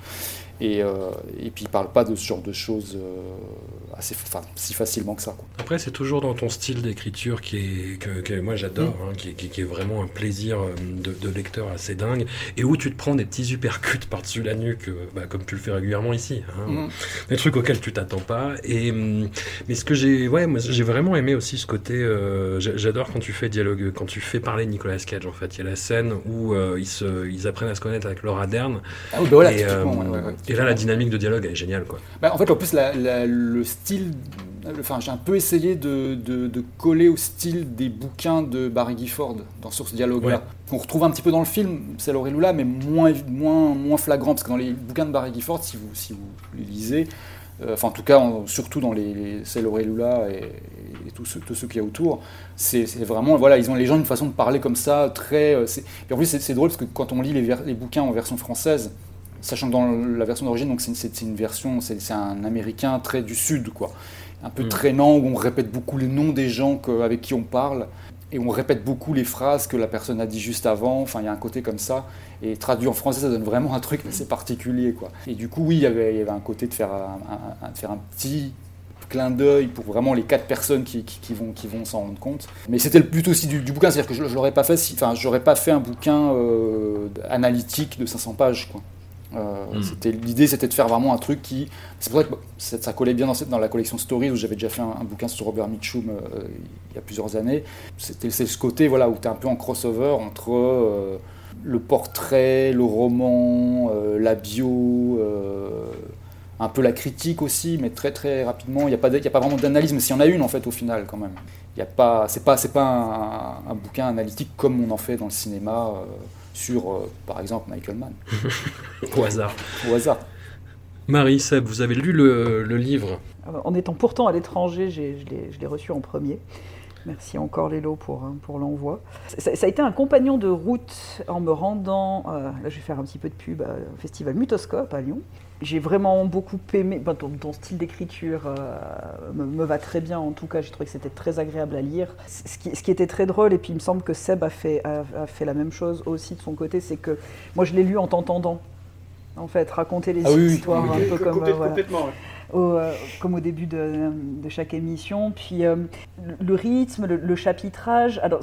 et, euh, et, puis il parle pas de ce genre de choses euh, assez, enfin, si facilement que ça. Quoi. Après, c'est toujours dans ton style d'écriture qui est, que, que moi j'adore, mm. hein, qui, qui, qui, est vraiment un plaisir euh, de, de, lecteur assez dingue, et où tu te prends des petits uppercuts par-dessus la nuque, bah, comme tu le fais régulièrement ici. Hein, mm. Des trucs auxquels tu t'attends pas. Et, mm, mais ce que j'ai ouais, moi, j'ai vraiment aimé aussi ce côté. Euh, j'adore quand tu fais dialogue, quand tu fais parler Nicolas Cage en fait. Il y a la scène où ils, se, ils apprennent à se connaître avec Laura Dern. Ah, bah voilà, et, ouais, ouais, ouais. Et là, la dynamique de dialogue elle est géniale. Quoi. Bah, en fait, en plus, la, la, le style. Enfin, j'ai un peu essayé de, de, de, coller au style des bouquins de Barry Gifford dans sur ce dialogue-là. On retrouve un petit peu dans le film, c'est Lula, mais moins, moins, moins flagrant, parce que dans les bouquins de Barry Gifford, si vous, si vous les lisez, euh, enfin en tout cas, surtout dans les, les C'est Lula et, et tout ce, tout ce qu'il y a autour, c'est vraiment, voilà, ils ont les gens une façon de parler comme ça, très. Euh, et en plus, c'est drôle parce que quand on lit les, les bouquins en version française, sachant que dans la version d'origine, donc c'est une version, c'est un américain très du sud, quoi, un peu mmh. traînant où on répète beaucoup les noms des gens que, avec qui on parle et on répète beaucoup les phrases que la personne a dit juste avant. Enfin, il y a un côté comme ça. Et traduit en français, ça donne vraiment un truc assez particulier, quoi. Et du coup, oui, il y avait, il y avait un côté de faire un, un, de faire un petit clin d'œil pour vraiment les quatre personnes qui, qui, qui vont, qui vont s'en rendre compte. Mais c'était le but aussi du, du bouquin, c'est-à-dire que je, je l'aurais pas fait, si, enfin, j'aurais pas fait un bouquin euh, analytique de 500 pages, quoi. Euh, mm. L'idée, c'était de faire vraiment un truc qui. C'est pour ça que ça collait bien dans, cette, dans la collection Stories, où j'avais déjà fait un, un, bouquin sur Robert Mitchum euh, il y a plusieurs années. C'était ce côté voilà, où tu es un peu en crossover entre euh, le portrait, le roman, euh, la bio, un peu la critique aussi, mais très très rapidement. Il n'y a, pas, a pas vraiment d'analyse, mais s'il y en a une en fait au final quand même. Y a pas, pas, pas un, un, bouquin analytique comme on en fait dans le cinéma sur, euh, par exemple, Michael Mann. Au hasard. Au hasard. Marie, Seb, vous avez lu le, le livre En étant pourtant à l'étranger, je l'ai reçu en premier. Merci encore Lélo pour, pour l'envoi. Ça, ça, a été un compagnon de route en me rendant, euh, là je vais faire un petit peu de pub, euh, au festival Mutoscope à Lyon. J'ai vraiment beaucoup aimé, ben, ton, ton, style d'écriture euh, me, me, va très bien en tout cas, j'ai trouvé que c'était très agréable à lire. Ce qui, ce qui, était très drôle, et puis il me semble que Seb a fait, a, a fait la même chose aussi de son côté, c'est que moi je l'ai lu en t'entendant, en fait, raconter les ah, histoires oui, oui, un peu comme... Complètement, voilà. complètement ouais. Au, euh, comme au début de, de chaque émission. Puis euh, le, le, rythme, le, le chapitrage. Alors,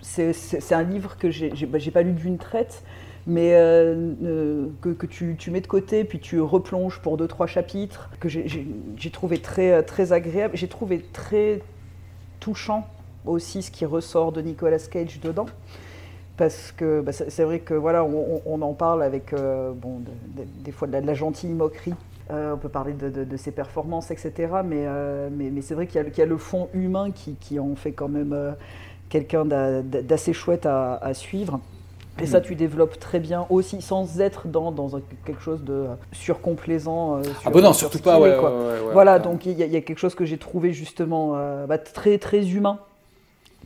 c'est un livre que j'ai bah, pas lu d'une traite, mais euh, que, tu, mets de côté, puis tu replonges pour deux, trois chapitres, que j'ai trouvé très, très agréable. J'ai trouvé très touchant aussi ce qui ressort de Nicolas Cage dedans parce que bah, c'est vrai que voilà, on, en parle avec euh, bon, de, de, des fois de la, gentille moquerie euh, on peut parler de, ses performances, etc. Mais, euh, mais, c'est vrai qu'il y, a le fond humain qui, qui en fait quand même euh, quelqu'un d'assez chouette à, suivre. Et mmh. ça, tu développes très bien aussi, sans être dans, dans quelque chose de surcomplaisant. Sur, ah, bon, non, surtout pas, ouais, quoi. Ouais, ouais, voilà, donc il y, y, a quelque chose que j'ai trouvé justement bah, très, très humain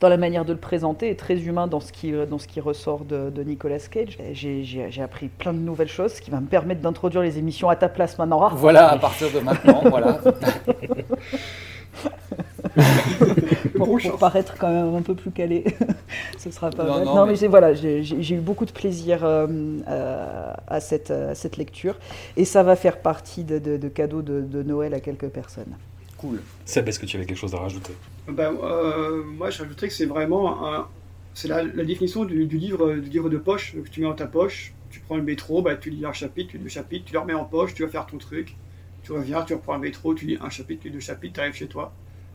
dans la manière de le présenter et très humain dans ce qui, dans ce qui ressort de, de Nicolas Cage. J'ai appris plein de nouvelles choses, ce qui va me permettre d'introduire les émissions à ta place maintenant. Voilà, à partir de maintenant, voilà. pour, pour, paraître quand même un peu plus calé, ce sera pas non, mal. Non, non mais, mais voilà, j'ai eu beaucoup de plaisir euh, à, cette, à cette lecture et ça va faire partie de, de, de cadeaux de, de Noël à quelques personnes. Cool. Seb, est-ce que tu avais quelque chose à rajouter? Ben, euh, Moi, je rajouterais que c'est vraiment un, c'est la, la, définition du, du, livre, du livre de poche que tu mets dans ta poche. Tu prends le métro, ben, tu lis un chapitre, tu lis deux chapitres, tu le remets en poche, tu vas faire ton truc. Tu reviens, tu reprends le métro, tu lis un chapitre, tu lis deux chapitres, tu arrives chez toi.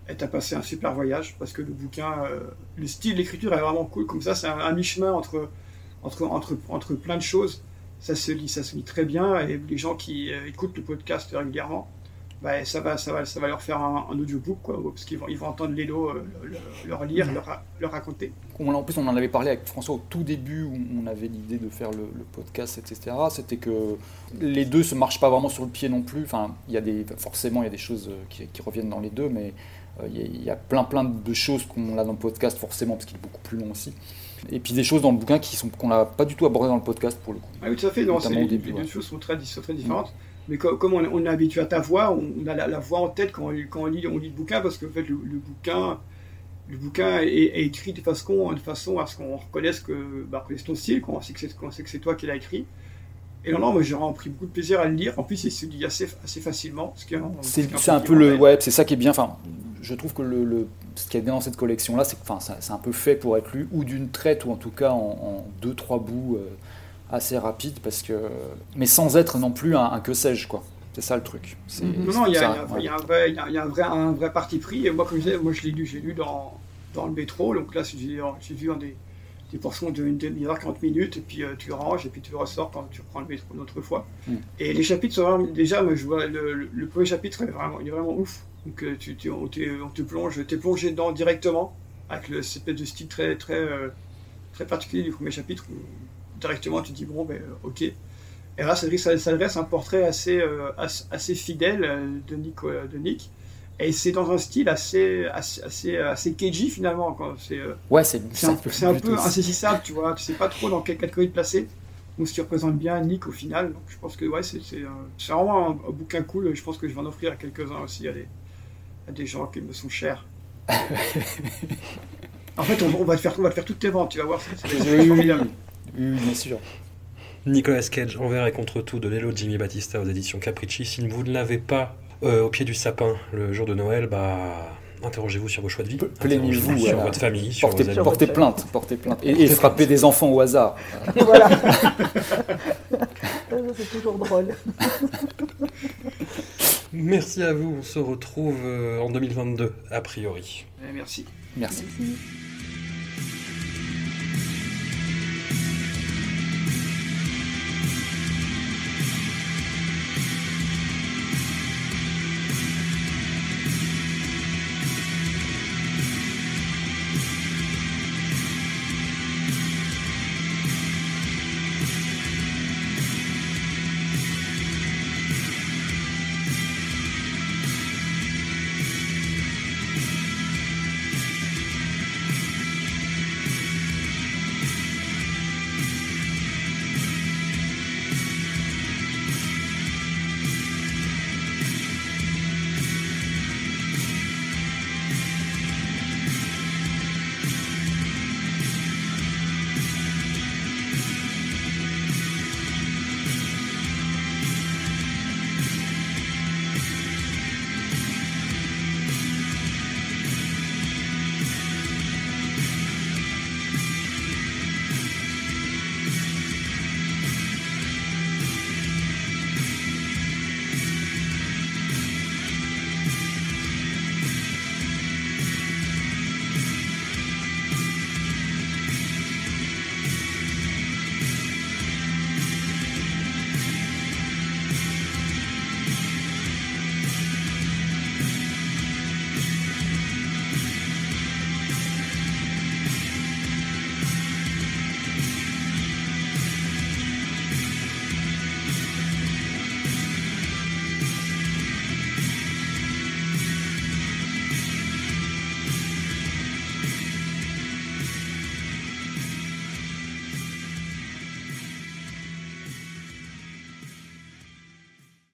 Et tu as passé un super voyage parce que le bouquin, euh, le style d'écriture est vraiment cool. Comme ça, c'est un, un mi-chemin entre, entre, entre, entre plein de choses. Ça se lit, ça se lit très bien. Et les gens qui euh, écoutent le podcast régulièrement, bah, ça, va, ça, va, ça va leur faire un, un audiobook, quoi, parce qu'ils vont, ils vont entendre Lélo euh, le- leur lire, leur, ra- leur raconter. On- en plus, on en avait parlé avec François au tout début où on avait l'idée de faire le, le podcast, etc. C'était que les deux se marchent pas vraiment sur le pied non plus. Enfin, il y a des, forcément, il y a des choses euh, qui, qui reviennent dans les deux, mais il y a- il y, a plein, plein de choses qu'on a dans le podcast, forcément, parce qu'il est beaucoup plus long aussi. Et puis des choses dans le bouquin qui sont qu'on n'a pas du tout abordé dans le podcast pour le coup. Ah oui, tout à fait. Non, les, au début. les ouais. deux choses sont très, sont très différentes. Mais co- comme on, est- on est habitué à ta voix, on a la, la voix en tête quand, on- quand on, lit, on lit le bouquin, parce que en fait, le, le bouquin, le bouquin est, est écrit de façon, de façon à ce qu'on reconnaisse que bah, reconnaisse ton style, qu'on sait que c'est toi qui l'as écrit. Et non, non, moi j'ai vraiment pris beaucoup de plaisir à le lire. En plus, il se lit assez, assez facilement. Ce C'est c'est un peu le, ouais, c'est ça qui est bien. Enfin, je trouve que le, le- ce qui est bien dans cette collection là, c'est que, enfin, ça- c'est un peu fait pour être lu ou d'une traite ou en tout cas en, en deux trois bouts euh, assez rapides parce que, mais sans être non plus un, un que sais-je quoi. C'est ça le truc. C'est- Non, non, il y a, un vrai, un vrai, un vrai parti pris. Et moi, comme je disais, moi je l'ai lu, j'ai lu dans, dans le métro. Donc là, j'ai j'ai vu en des, des portions d'une demi-heure, 40 minutes, et puis euh, tu ranges, et puis tu ressors quand tu reprends le métro une autre fois. Mm. Et les chapitres sont vraiment, déjà, moi, je vois le, le- le premier chapitre est vraiment, il est vraiment ouf. Donc euh, tu, tu- on, te, on te plonge, t'es plongé dedans directement, avec le, cette espèce de style très, très, euh, très particulier du premier chapitre, où directement tu dis, bon, ben, ok. Et là, ça, ça, ça dresse un portrait assez, assez, assez fidèle de Nick, de Nick. Et c'est dans un style assez, assez, assez, assez cagey finalement. C'est euh, Ouais, c'est c'est un, c'est peu insaisissable, tu vois. Tu sais pas trop dans quelle catégorie te placer. Donc, ce qui représente bien Nick au final. Donc, je pense que ouais, c'est c'est, euh, vraiment un, un bouquin cool. Je pense que je vais en offrir à quelques-uns aussi, à des, à des gens qui me sont chers. en fait, on, on va te faire, on va te faire toutes tes ventes, tu vas voir. C'est Oui, formidable. oui, oui, bien sûr. Nicolas Cage, Envers et contre tout de Lelo Jimmy Battista aux éditions Capricci. Si vous ne l'avez pas euh, au pied du sapin le jour de Noël, bah interrogez-vous sur vos choix de vie, Plaignez-vous sur voilà. votre famille, sur portez, vos amis. portez plainte, portez plainte et, et frappez des enfants au hasard. Voilà. c'est toujours drôle. Merci à vous, on se retrouve euh, en 2022 a priori. Merci. Merci. Merci.